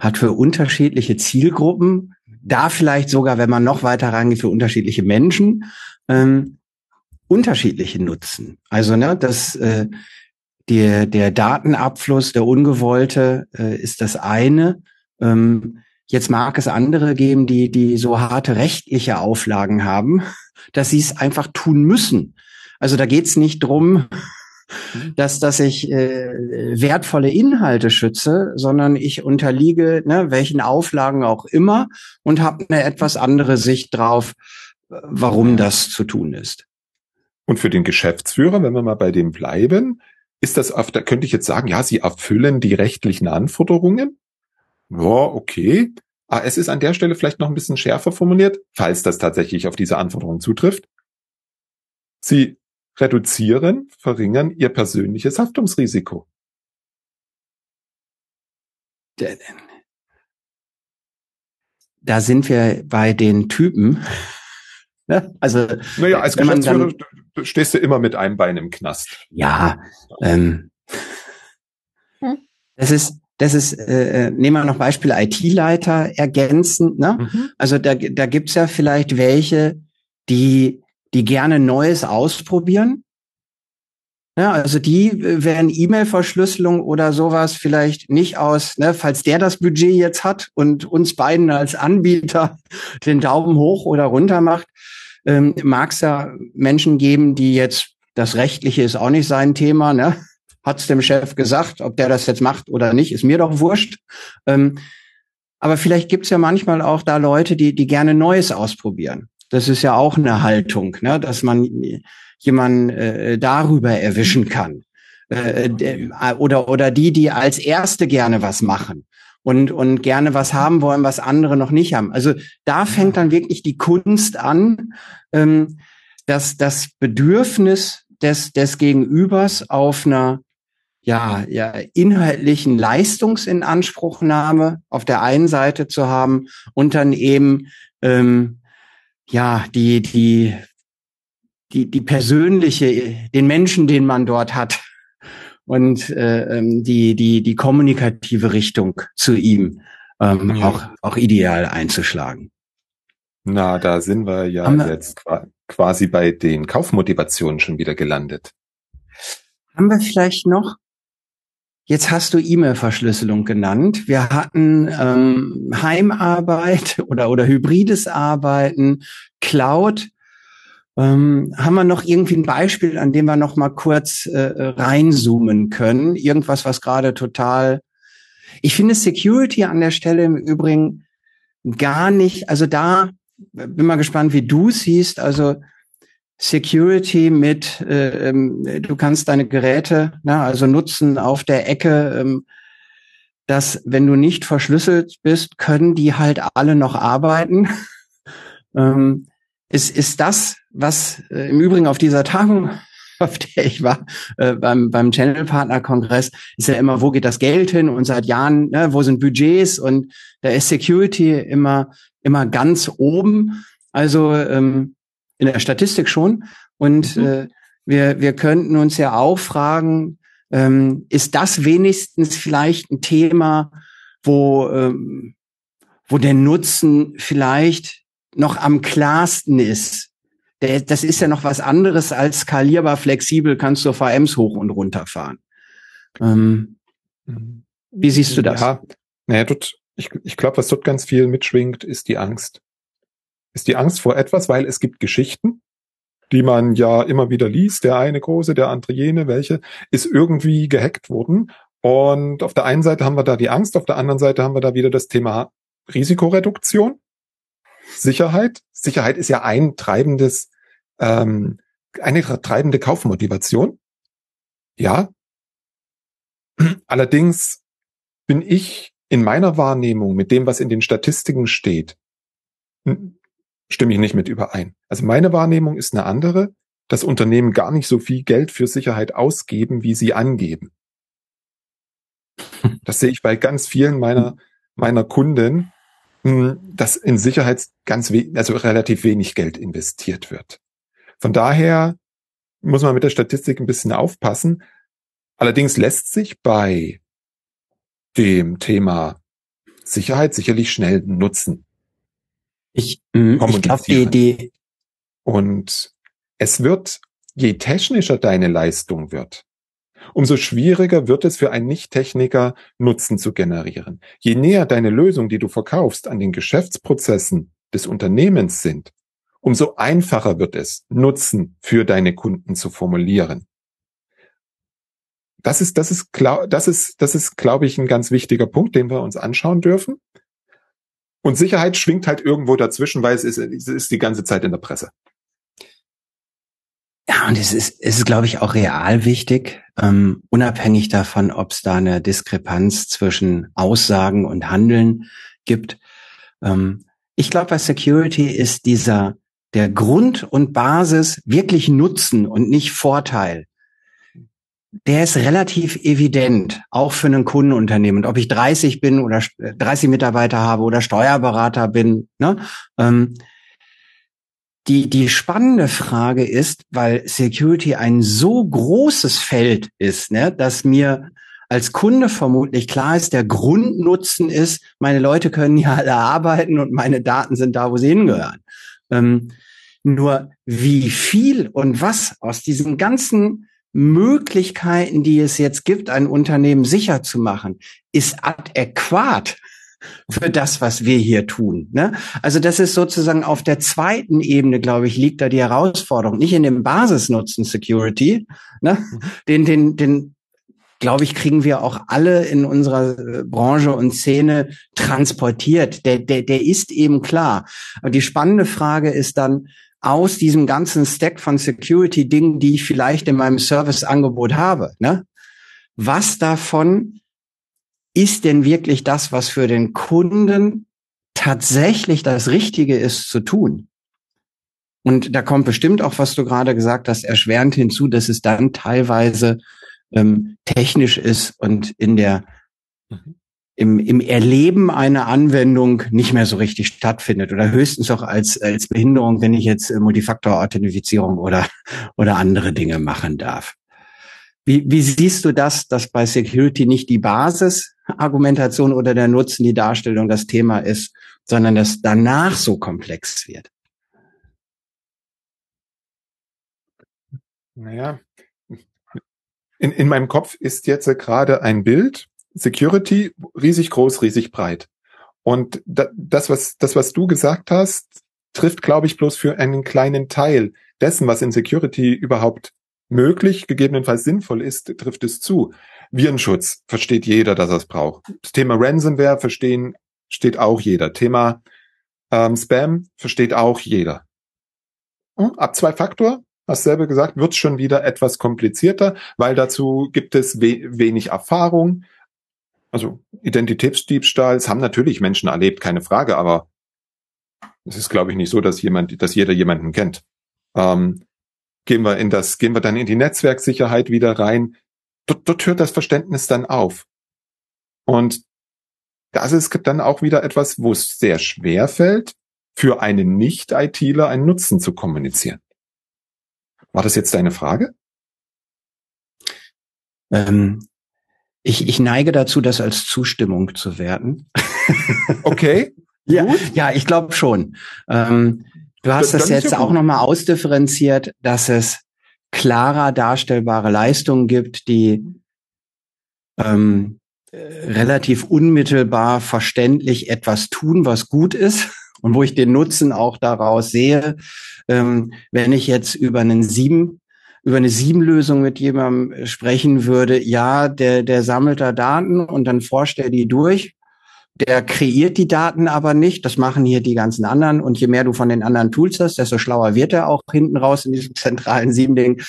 hat für unterschiedliche Zielgruppen, da vielleicht sogar, wenn man noch weiter rangeht, für unterschiedliche Menschen ähm, unterschiedliche Nutzen. Also ne, das äh, der der Datenabfluss, der ungewollte, äh, ist das eine. Ähm, Jetzt mag es andere geben, die, die so harte rechtliche Auflagen haben, dass sie es einfach tun müssen. Also da geht es nicht drum, mhm. dass, dass ich äh, wertvolle Inhalte schütze, sondern ich unterliege ne, welchen Auflagen auch immer und habe eine etwas andere Sicht drauf, warum das zu tun ist. Und für den Geschäftsführer, wenn wir mal bei dem bleiben, ist das auf, da könnte ich jetzt sagen, ja, Sie erfüllen die rechtlichen Anforderungen. Ja, okay. Aber ah, es ist an der Stelle vielleicht noch ein bisschen schärfer formuliert, falls das tatsächlich auf diese Anforderungen zutrifft. Sie reduzieren, verringern ihr persönliches Haftungsrisiko. Da sind wir bei den Typen. *laughs* Also, naja, als Geschäftsführer dann, stehst du immer mit einem Bein im Knast. Ja, ähm, hm? das ist, das ist, äh, äh, nehmen wir noch Beispiel IT-Leiter ergänzend. Ne? Mhm. Also da, da gibt's ja vielleicht welche, die, die gerne Neues ausprobieren. Ja, also die äh, werden E-Mail-Verschlüsselung oder sowas vielleicht nicht aus, ne, falls der das Budget jetzt hat und uns beiden als Anbieter *laughs* den Daumen hoch oder runter macht, ähm, mag es ja Menschen geben, die jetzt, das Rechtliche ist auch nicht sein Thema, ne? Hat's dem Chef gesagt, ob der das jetzt macht oder nicht, ist mir doch wurscht. Ähm, aber vielleicht gibt's ja manchmal auch da Leute, die, die gerne Neues ausprobieren. Das ist ja auch eine Haltung, ne? dass man jemanden äh, darüber erwischen kann. Äh, äh, oder, oder die, die als Erste gerne was machen und, und gerne was haben wollen, was andere noch nicht haben. Also da fängt dann wirklich die Kunst an, ähm, dass das Bedürfnis des, des Gegenübers auf einer ja, ja, inhaltlichen Leistungsinanspruchnahme auf der einen Seite zu haben und dann eben ähm, ja die die die die persönliche den Menschen, den man dort hat und äh, ähm, die die die kommunikative Richtung zu ihm ähm, ja. auch auch ideal einzuschlagen. Na, da sind wir ja wir jetzt quasi bei den Kaufmotivationen schon wieder gelandet. Haben wir vielleicht noch Jetzt hast du E-Mail-Verschlüsselung genannt. Wir hatten ähm, Heimarbeit *laughs* oder, oder hybrides Arbeiten, Cloud. Ähm, haben wir noch irgendwie ein Beispiel, an dem wir noch mal kurz äh, reinzoomen können? Irgendwas, was gerade total. Ich finde Security an der Stelle im Übrigen gar nicht. Also da bin mal gespannt, wie du siehst. Also Security mit, äh, ähm, du kannst deine Geräte, na, also nutzen auf der Ecke, ähm, dass wenn du nicht verschlüsselt bist, können die halt alle noch arbeiten. *laughs* ähm, ist, ist das, was äh, im Übrigen auf dieser Tagung, *laughs* auf der ich war, äh, beim, beim Channel Partner Kongress, ist ja immer, wo geht das Geld hin? Und seit Jahren, ne, wo sind Budgets? Und da ist Security immer, immer ganz oben. Also ähm, in der Statistik schon. Und mhm. äh, wir, wir könnten uns ja auch fragen, ähm, ist das wenigstens vielleicht ein Thema, wo, ähm, wo der Nutzen vielleicht noch am klarsten ist? Der, das ist ja noch was anderes als skalierbar, flexibel, kannst du VMs hoch und runter fahren. Ähm, mhm. wie siehst du das? Ja, naja, dort, ich, ich glaube, was dort ganz viel mitschwingt, ist die Angst ist die Angst vor etwas, weil es gibt Geschichten. die man ja immer wieder liest, der eine große, der andere jene, welche, ist irgendwie gehackt worden. Und auf der einen Seite haben wir da die Angst, auf der anderen Seite haben wir da wieder das Thema Risikoreduktion, Sicherheit. Sicherheit ist ja ein treibendes, ähm, eine treibende Kaufmotivation. Ja. Allerdings bin ich in meiner Wahrnehmung mit dem, was in den Statistiken steht, stimme ich nicht mit überein. Also meine Wahrnehmung ist eine andere, dass Unternehmen gar nicht so viel Geld für Sicherheit ausgeben, wie sie angeben. *laughs* Das sehe ich bei ganz vielen meiner, meiner Kunden, hm, dass in Sicherheit ganz we also relativ wenig Geld investiert wird. Von daher muss man mit der Statistik ein bisschen aufpassen. Allerdings lässt sich bei dem Thema Sicherheit sicherlich schnell nutzen. Ich, mh, ich glaube, die, die und es wird, je technischer deine Leistung wird, umso schwieriger wird es für einen Nicht-Techniker, Nutzen zu generieren. Je näher deine Lösung, die du verkaufst, an den Geschäftsprozessen des Unternehmens sind, umso einfacher wird es, Nutzen für deine Kunden zu formulieren. Das ist, das ist, das ist, das ist, glaube ich, ein ganz wichtiger Punkt, den wir uns anschauen dürfen. Und Sicherheit schwingt halt irgendwo dazwischen, weil es ist, es ist die ganze Zeit in der Presse. Ja, und es ist, es ist, glaube ich, auch real wichtig, ähm, unabhängig davon, ob es da eine Diskrepanz zwischen Aussagen und Handeln gibt. Ähm, ich glaube, bei Security ist dieser der Grund und Basis wirklich Nutzen und nicht Vorteil der ist relativ evident, auch für ein Kundenunternehmen. Und ob ich 30 bin oder 30 Mitarbeiter habe oder Steuerberater bin, ne? Ähm, die, die spannende Frage ist, weil Security ein so großes Feld ist, ne, dass mir als Kunde vermutlich klar ist, der Grundnutzen ist, meine Leute können ja alle arbeiten und meine Daten sind da, wo sie hingehören. Ähm, nur wie viel und was aus diesem ganzen Möglichkeiten, die es jetzt gibt, ein Unternehmen sicher zu machen, ist adäquat für das, was wir hier tun. Ne? Also das ist sozusagen auf der zweiten Ebene, glaube ich, liegt da die Herausforderung, nicht in dem Basisnutzen Security, ne? Mhm. den, den, den, glaube ich, kriegen wir auch alle in unserer äh, Branche und Szene transportiert. Der, der, der ist eben klar. Aber die spannende Frage ist dann, aus diesem ganzen Stack von Security-Dingen, die ich vielleicht in meinem Serviceangebot habe. Ne? Was davon ist denn wirklich das, was für den Kunden tatsächlich das Richtige ist zu tun? Und da kommt bestimmt auch, was du gerade gesagt hast, erschwerend hinzu, dass es dann teilweise ähm, technisch ist und in der mhm im, im Erleben einer Anwendung nicht mehr so richtig stattfindet oder höchstens auch als, als Behinderung, wenn ich jetzt äh, Multifaktor-Authentifizierung oder, oder andere Dinge machen darf. Wie, wie siehst du das, dass bei Security nicht die Basisargumentation oder der Nutzen, die Darstellung das Thema ist, sondern dass danach so komplex wird? Naja, in, in meinem Kopf ist jetzt gerade ein Bild, Security riesig groß, riesig breit. Und das, was, das, was du gesagt hast, trifft, glaube ich, bloß für einen kleinen Teil dessen, was in Security überhaupt möglich, gegebenenfalls sinnvoll ist, trifft es zu. Virenschutz versteht jeder, dass er es braucht. Das Thema Ransomware verstehen, steht auch jeder. Thema ähm, Spam versteht auch jeder. Hm? Ab zwei Faktor, hast selber gesagt, wird schon wieder etwas komplizierter, weil dazu gibt es we wenig Erfahrung, also Identitätsdiebstahls haben natürlich Menschen erlebt, keine Frage, aber es ist, glaube ich, nicht so, dass jemand, dass jeder jemanden kennt. Ähm, gehen wir in das, gehen wir dann in die Netzwerksicherheit wieder rein. Dort, dort hört das Verständnis dann auf. Und das ist dann auch wieder etwas, wo es sehr schwer fällt, für einen Nicht-ITler einen Nutzen zu kommunizieren. War das jetzt deine Frage? Ähm, ich, ich neige dazu, das als Zustimmung zu werten. Okay. *laughs* ja, ja, ich glaube schon. Ähm, du hast das, das jetzt auch nochmal ausdifferenziert, dass es klarer darstellbare Leistungen gibt, die ähm, relativ unmittelbar verständlich etwas tun, was gut ist und wo ich den Nutzen auch daraus sehe, ähm, wenn ich jetzt über einen sieben über eine Sieben-Lösung mit jemandem sprechen würde, ja, der, der sammelt da Daten und dann forscht er die durch. Der kreiert die Daten aber nicht. Das machen hier die ganzen anderen. Und je mehr du von den anderen Tools hast, desto schlauer wird er auch hinten raus in diesem *laughs* zentralen Sieben-Ding.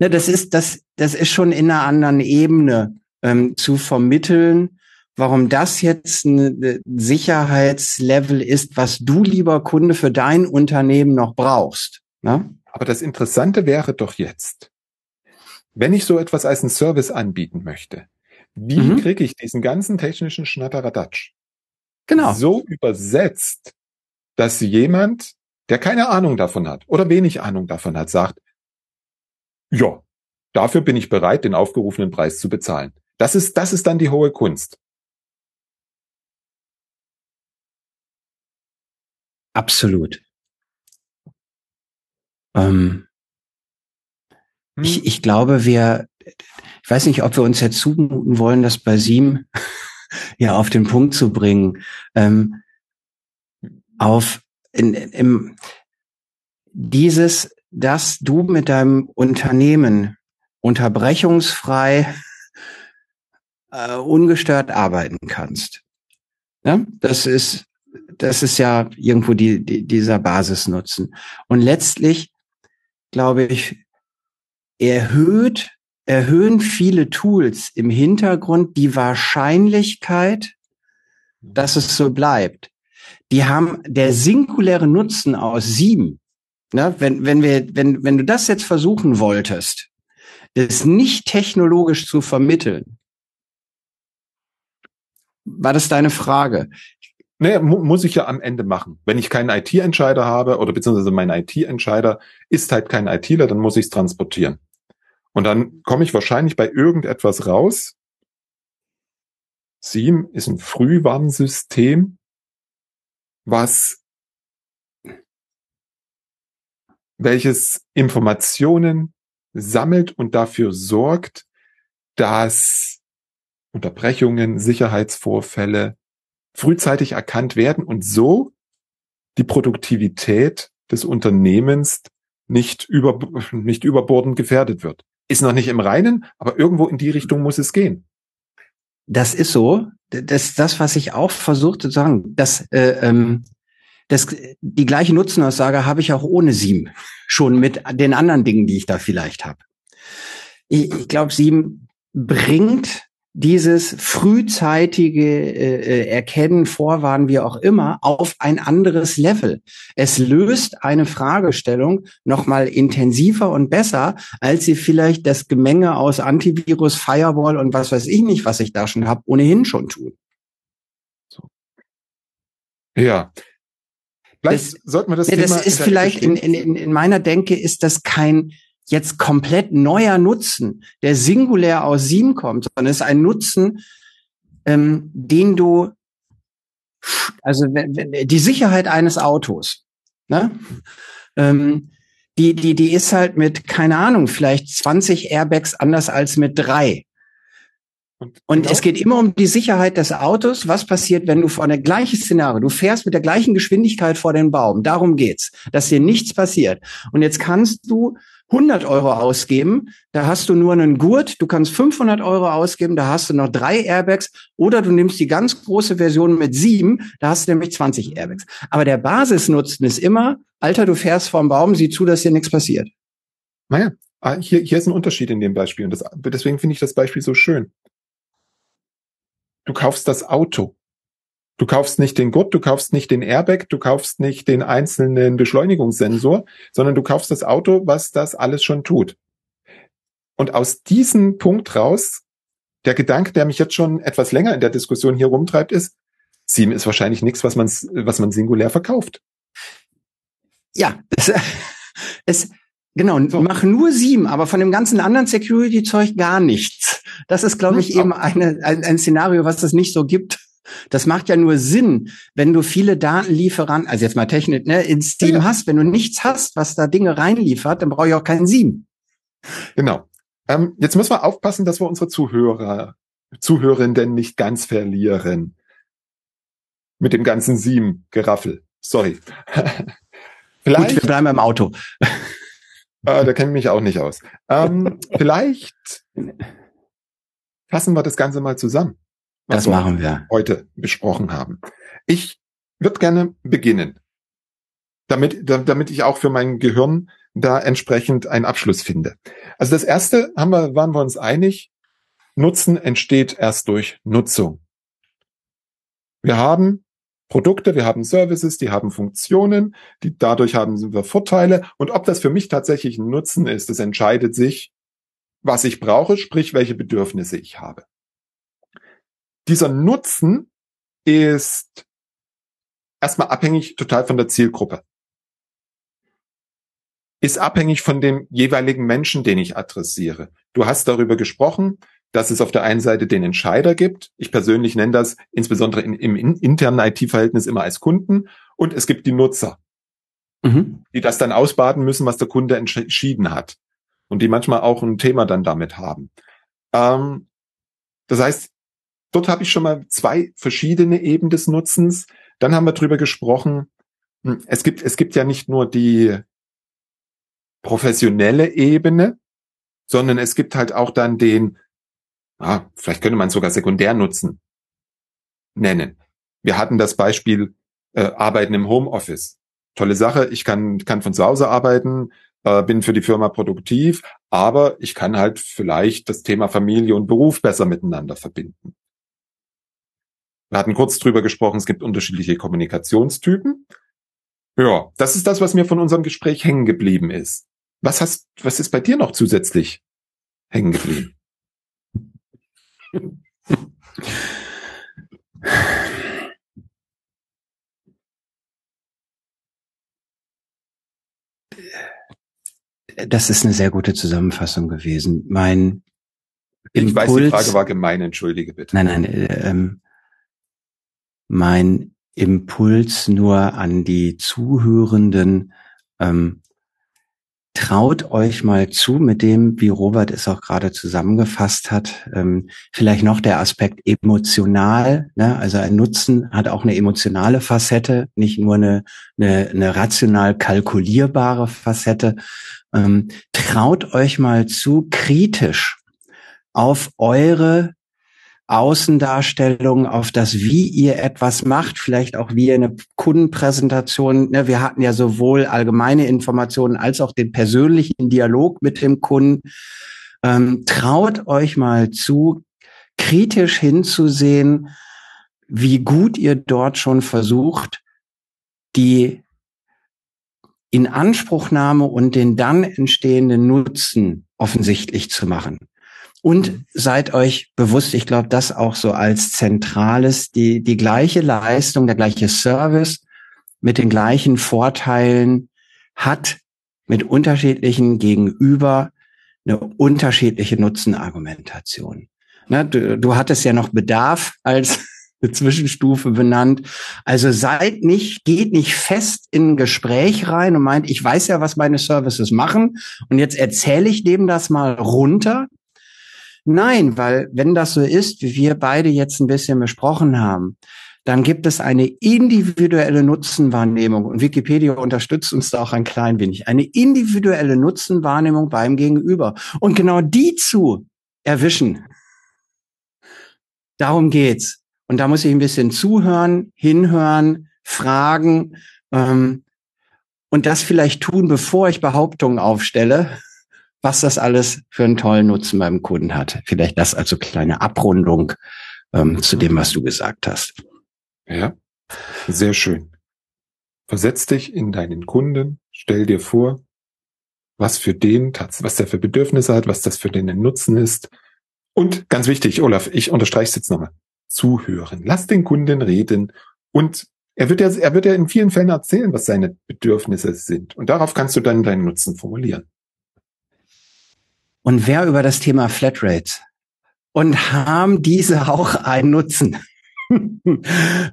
Ne, das ist, das, das ist schon in einer anderen Ebene ähm, zu vermitteln, warum das jetzt ein Sicherheitslevel ist, was du, lieber Kunde, für dein Unternehmen noch brauchst. Ne? Aber das Interessante wäre doch jetzt, wenn ich so etwas als einen Service anbieten möchte, wie mhm. kriege ich diesen ganzen technischen Schnatteradatsch genau. so übersetzt, dass jemand, der keine Ahnung davon hat oder wenig Ahnung davon hat, sagt, ja, dafür bin ich bereit, den aufgerufenen Preis zu bezahlen. Das ist, das ist dann die hohe Kunst. Absolut. Ähm, hm. ich, ich glaube, wir, ich weiß nicht, ob wir uns jetzt zumuten wollen, das bei Siem *laughs* ja auf den Punkt zu bringen. Ähm, auf in, im, dieses, dass du mit deinem Unternehmen unterbrechungsfrei äh, ungestört arbeiten kannst. Ja, das ist das ist ja irgendwo die, die, dieser Basisnutzen. Und letztlich, glaube ich, erhöht, erhöhen viele Tools im Hintergrund die Wahrscheinlichkeit, dass es so bleibt. Die haben der singuläre Nutzen aus sieben. Ne, wenn, wenn wir, wenn, wenn du das jetzt versuchen wolltest, das nicht technologisch zu vermitteln, war das deine Frage? Nee, mu muss ich ja am Ende machen. Wenn ich keinen IT-Entscheider habe oder beziehungsweise mein IT-Entscheider ist halt kein ITler, dann muss ich es transportieren. Und dann komme ich wahrscheinlich bei irgendetwas raus. SIEM ist ein Frühwarnsystem, was welches Informationen sammelt und dafür sorgt, dass Unterbrechungen, Sicherheitsvorfälle frühzeitig erkannt werden und so die Produktivität des Unternehmens nicht über, nicht überbordend gefährdet wird. Ist noch nicht im Reinen, aber irgendwo in die Richtung muss es gehen. Das ist so. Das das, was ich auch versuchte zu sagen. Das, äh, ähm, das, die gleiche Nutzenaussage habe ich auch ohne Sieben. Schon mit den anderen Dingen, die ich da vielleicht habe. Ich, ich glaube, Sieben bringt dieses frühzeitige äh, äh, Erkennen, Vorwarnen, wie auch immer, auf ein anderes Level. Es löst eine Fragestellung nochmal intensiver und besser, als sie vielleicht das Gemenge aus Antivirus, Firewall und was weiß ich nicht, was ich da schon habe, ohnehin schon tun. So. Ja. Vielleicht das, sollten wir das, das ist vielleicht in, in, in meiner Denke ist das kein jetzt komplett neuer Nutzen, der singulär aus Sieben kommt, sondern es ist ein Nutzen, ähm, den du, also die Sicherheit eines Autos, ne? Ähm, die, die, die ist halt mit, keine Ahnung, vielleicht 20 Airbags anders als mit drei. Und, und genau. es geht immer um die Sicherheit des Autos. Was passiert, wenn du vor der gleichen Szenario, du fährst mit der gleichen Geschwindigkeit vor den Baum. Darum geht's, dass dir nichts passiert. Und jetzt kannst du 100 Euro ausgeben, da hast du nur einen Gurt, du kannst 500 Euro ausgeben, da hast du noch drei Airbags oder du nimmst die ganz große Version mit sieben, da hast du nämlich 20 Airbags. Aber der Basisnutzen ist immer, Alter, du fährst vorm Baum, sieh zu, dass hier nichts passiert. Naja, ah, hier, hier ist ein Unterschied in dem Beispiel und das, deswegen finde ich das Beispiel so schön. Du kaufst das Auto. Du kaufst nicht den Gurt, du kaufst nicht den Airbag, du kaufst nicht den einzelnen Beschleunigungssensor, sondern du kaufst das Auto, was das alles schon tut. Und aus diesem Punkt raus, der Gedanke, der mich jetzt schon etwas länger in der Diskussion hier rumtreibt, ist, Sieben ist wahrscheinlich nichts, was man, was man singulär verkauft. Ja, es, es genau, so. mach nur sieben, aber von dem ganzen anderen Security-Zeug gar nichts. Das ist, glaube ich, eben eine, ein, ein Szenario, was es nicht so gibt. Das macht ja nur Sinn, wenn du viele Datenlieferanten, also jetzt mal Technik, ne, ins Team ja. hast. Wenn du nichts hast, was da Dinge reinliefert, dann brauche ich auch keinen Sieben. Genau. Ähm, jetzt müssen wir aufpassen, dass wir unsere Zuhörer, Zuhörenden nicht ganz verlieren. Mit dem ganzen Sieben-Geraffel. Sorry. vielleicht, *laughs* Gut, wir bleiben im Auto. Äh, *laughs* da kenne ich mich auch nicht aus. Ähm, *laughs* vielleicht fassen wir das Ganze mal zusammen. Das machen wir. Heute besprochen haben. Ich würde gerne beginnen, damit, damit ich auch für mein Gehirn da entsprechend einen Abschluss finde. Also das erste haben wir, waren wir uns einig. Nutzen entsteht erst durch Nutzung. Wir haben Produkte, wir haben Services, die haben Funktionen, die dadurch haben wir Vorteile. Und ob das für mich tatsächlich ein Nutzen ist, das entscheidet sich, was ich brauche, sprich, welche Bedürfnisse ich habe. Dieser Nutzen ist erstmal abhängig total von der Zielgruppe. Ist abhängig von dem jeweiligen Menschen, den ich adressiere. Du hast darüber gesprochen, dass es auf der einen Seite den Entscheider gibt. Ich persönlich nenne das insbesondere in, im internen IT-Verhältnis immer als Kunden. Und es gibt die Nutzer, mhm. die das dann ausbaden müssen, was der Kunde entschieden hat. Und die manchmal auch ein Thema dann damit haben. Ähm, das heißt, dort habe ich schon mal zwei verschiedene Ebenen des Nutzens. Dann haben wir drüber gesprochen, hm, es gibt, es gibt ja nicht nur die professionelle Ebene, sondern es gibt halt auch dann den ah, vielleicht könnte man sogar Sekundärnutzen nennen. Wir hatten das Beispiel äh, Arbeiten im Homeoffice. Tolle Sache, ich kann, kann von zu Hause arbeiten, äh, bin für die Firma produktiv, aber ich kann halt vielleicht das Thema Familie und Beruf besser miteinander verbinden. Wir hatten kurz drüber gesprochen, es gibt unterschiedliche Kommunikationstypen. Ja, das ist das, was mir von unserem Gespräch hängen geblieben ist. Was hast, was ist bei dir noch zusätzlich hängen geblieben? Das ist eine sehr gute Zusammenfassung gewesen. Mein ich Impuls, weiß, die Frage war gemein, entschuldige bitte. Nein, nein, äh, ähm, mein Impuls nur an die Zuhörenden, ähm, traut euch mal zu mit dem, wie Robert es auch gerade zusammengefasst hat, ähm, vielleicht noch der Aspekt emotional. Ne? Also ein Nutzen hat auch eine emotionale Facette, nicht nur eine, eine, eine rational kalkulierbare Facette. Ähm, traut euch mal zu, kritisch auf eure Außendarstellung, auf das, wie ihr etwas macht, vielleicht auch wie ihr eine Kundenpräsentation. Ne, wir hatten ja sowohl allgemeine Informationen als auch den persönlichen Dialog mit dem Kunden. Ähm, traut euch mal zu, kritisch hinzusehen, wie gut ihr dort schon versucht, die Inanspruchnahme und den dann entstehenden Nutzen offensichtlich zu machen. Und seid euch bewusst, ich glaube, das auch so als zentrales, die, die gleiche Leistung, der gleiche Service mit den gleichen Vorteilen hat mit unterschiedlichen Gegenüber eine unterschiedliche Nutzenargumentation. Ne, du, du hattest ja noch Bedarf als *laughs* eine Zwischenstufe benannt. Also seid nicht, geht nicht fest in ein Gespräch rein und meint, ich weiß ja, was meine Services machen und jetzt erzähle ich dem das mal runter, Nein, weil wenn das so ist, wie wir beide jetzt ein bisschen besprochen haben, dann gibt es eine individuelle Nutzenwahrnehmung und Wikipedia unterstützt uns da auch ein klein wenig. Eine individuelle Nutzenwahrnehmung beim Gegenüber und genau die zu erwischen. Darum geht's. Und da muss ich ein bisschen zuhören, hinhören, fragen ähm, und das vielleicht tun, bevor ich Behauptungen aufstelle was das alles für einen tollen Nutzen beim Kunden hat. Vielleicht das also kleine Abrundung ähm, zu dem, was du gesagt hast. Ja, sehr schön. Versetz dich in deinen Kunden, stell dir vor, was für den, was der für Bedürfnisse hat, was das für den Nutzen ist. Und ganz wichtig, Olaf, ich unterstreiche es jetzt nochmal. Zuhören. Lass den Kunden reden und er wird ja, er wird ja in vielen Fällen erzählen, was seine Bedürfnisse sind. Und darauf kannst du dann deinen Nutzen formulieren. Und wer über das Thema Flatrates und haben diese auch einen Nutzen? *laughs*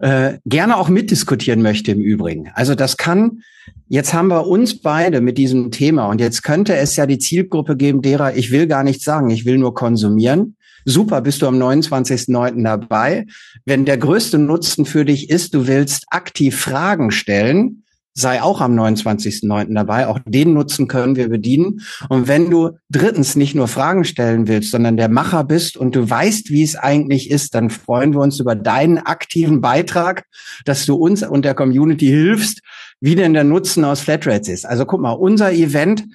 äh, gerne auch mitdiskutieren möchte im Übrigen. Also das kann, jetzt haben wir uns beide mit diesem Thema und jetzt könnte es ja die Zielgruppe geben, derer ich will gar nichts sagen, ich will nur konsumieren. super, bist du am 29.09. dabei. Wenn der größte Nutzen für dich ist, du willst aktiv Fragen stellen, sei auch am 29.09. dabei. Auch den Nutzen können wir bedienen. Und wenn du drittens nicht nur Fragen stellen willst, sondern der Macher bist und du weißt, wie es eigentlich ist, dann freuen wir uns über deinen aktiven Beitrag, dass du uns und der Community hilfst, wie denn der Nutzen aus Flatrates ist. Also guck mal, unser Event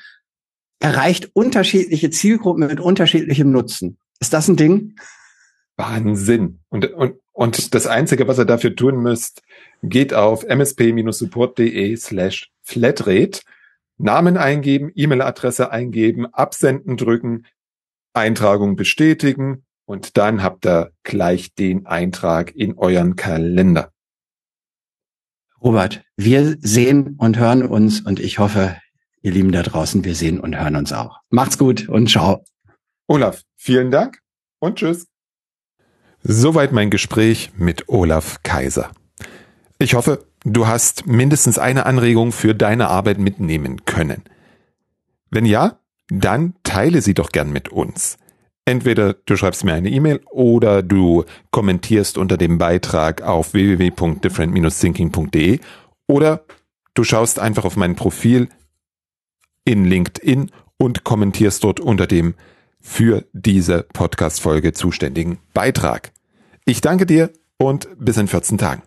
erreicht unterschiedliche Zielgruppen mit unterschiedlichem Nutzen. Ist das ein Ding? Wahnsinn. Und, und, und das Einzige, was ihr dafür tun müsst, geht auf msp-support.de slash flatrate, Namen eingeben, E-Mail-Adresse eingeben, absenden drücken, Eintragung bestätigen und dann habt ihr gleich den Eintrag in euren Kalender. Robert, wir sehen und hören uns und ich hoffe, ihr Lieben da draußen, wir sehen und hören uns auch. Macht's gut und ciao. Olaf, vielen Dank und tschüss. Soweit mein Gespräch mit Olaf Kaiser. Ich hoffe, du hast mindestens eine Anregung für deine Arbeit mitnehmen können. Wenn ja, dann teile sie doch gern mit uns. Entweder du schreibst mir eine E-Mail oder du kommentierst unter dem Beitrag auf www.different-thinking.de oder du schaust einfach auf mein Profil in LinkedIn und kommentierst dort unter dem für diese Podcast-Folge zuständigen Beitrag. Ich danke dir und bis in 14 Tagen.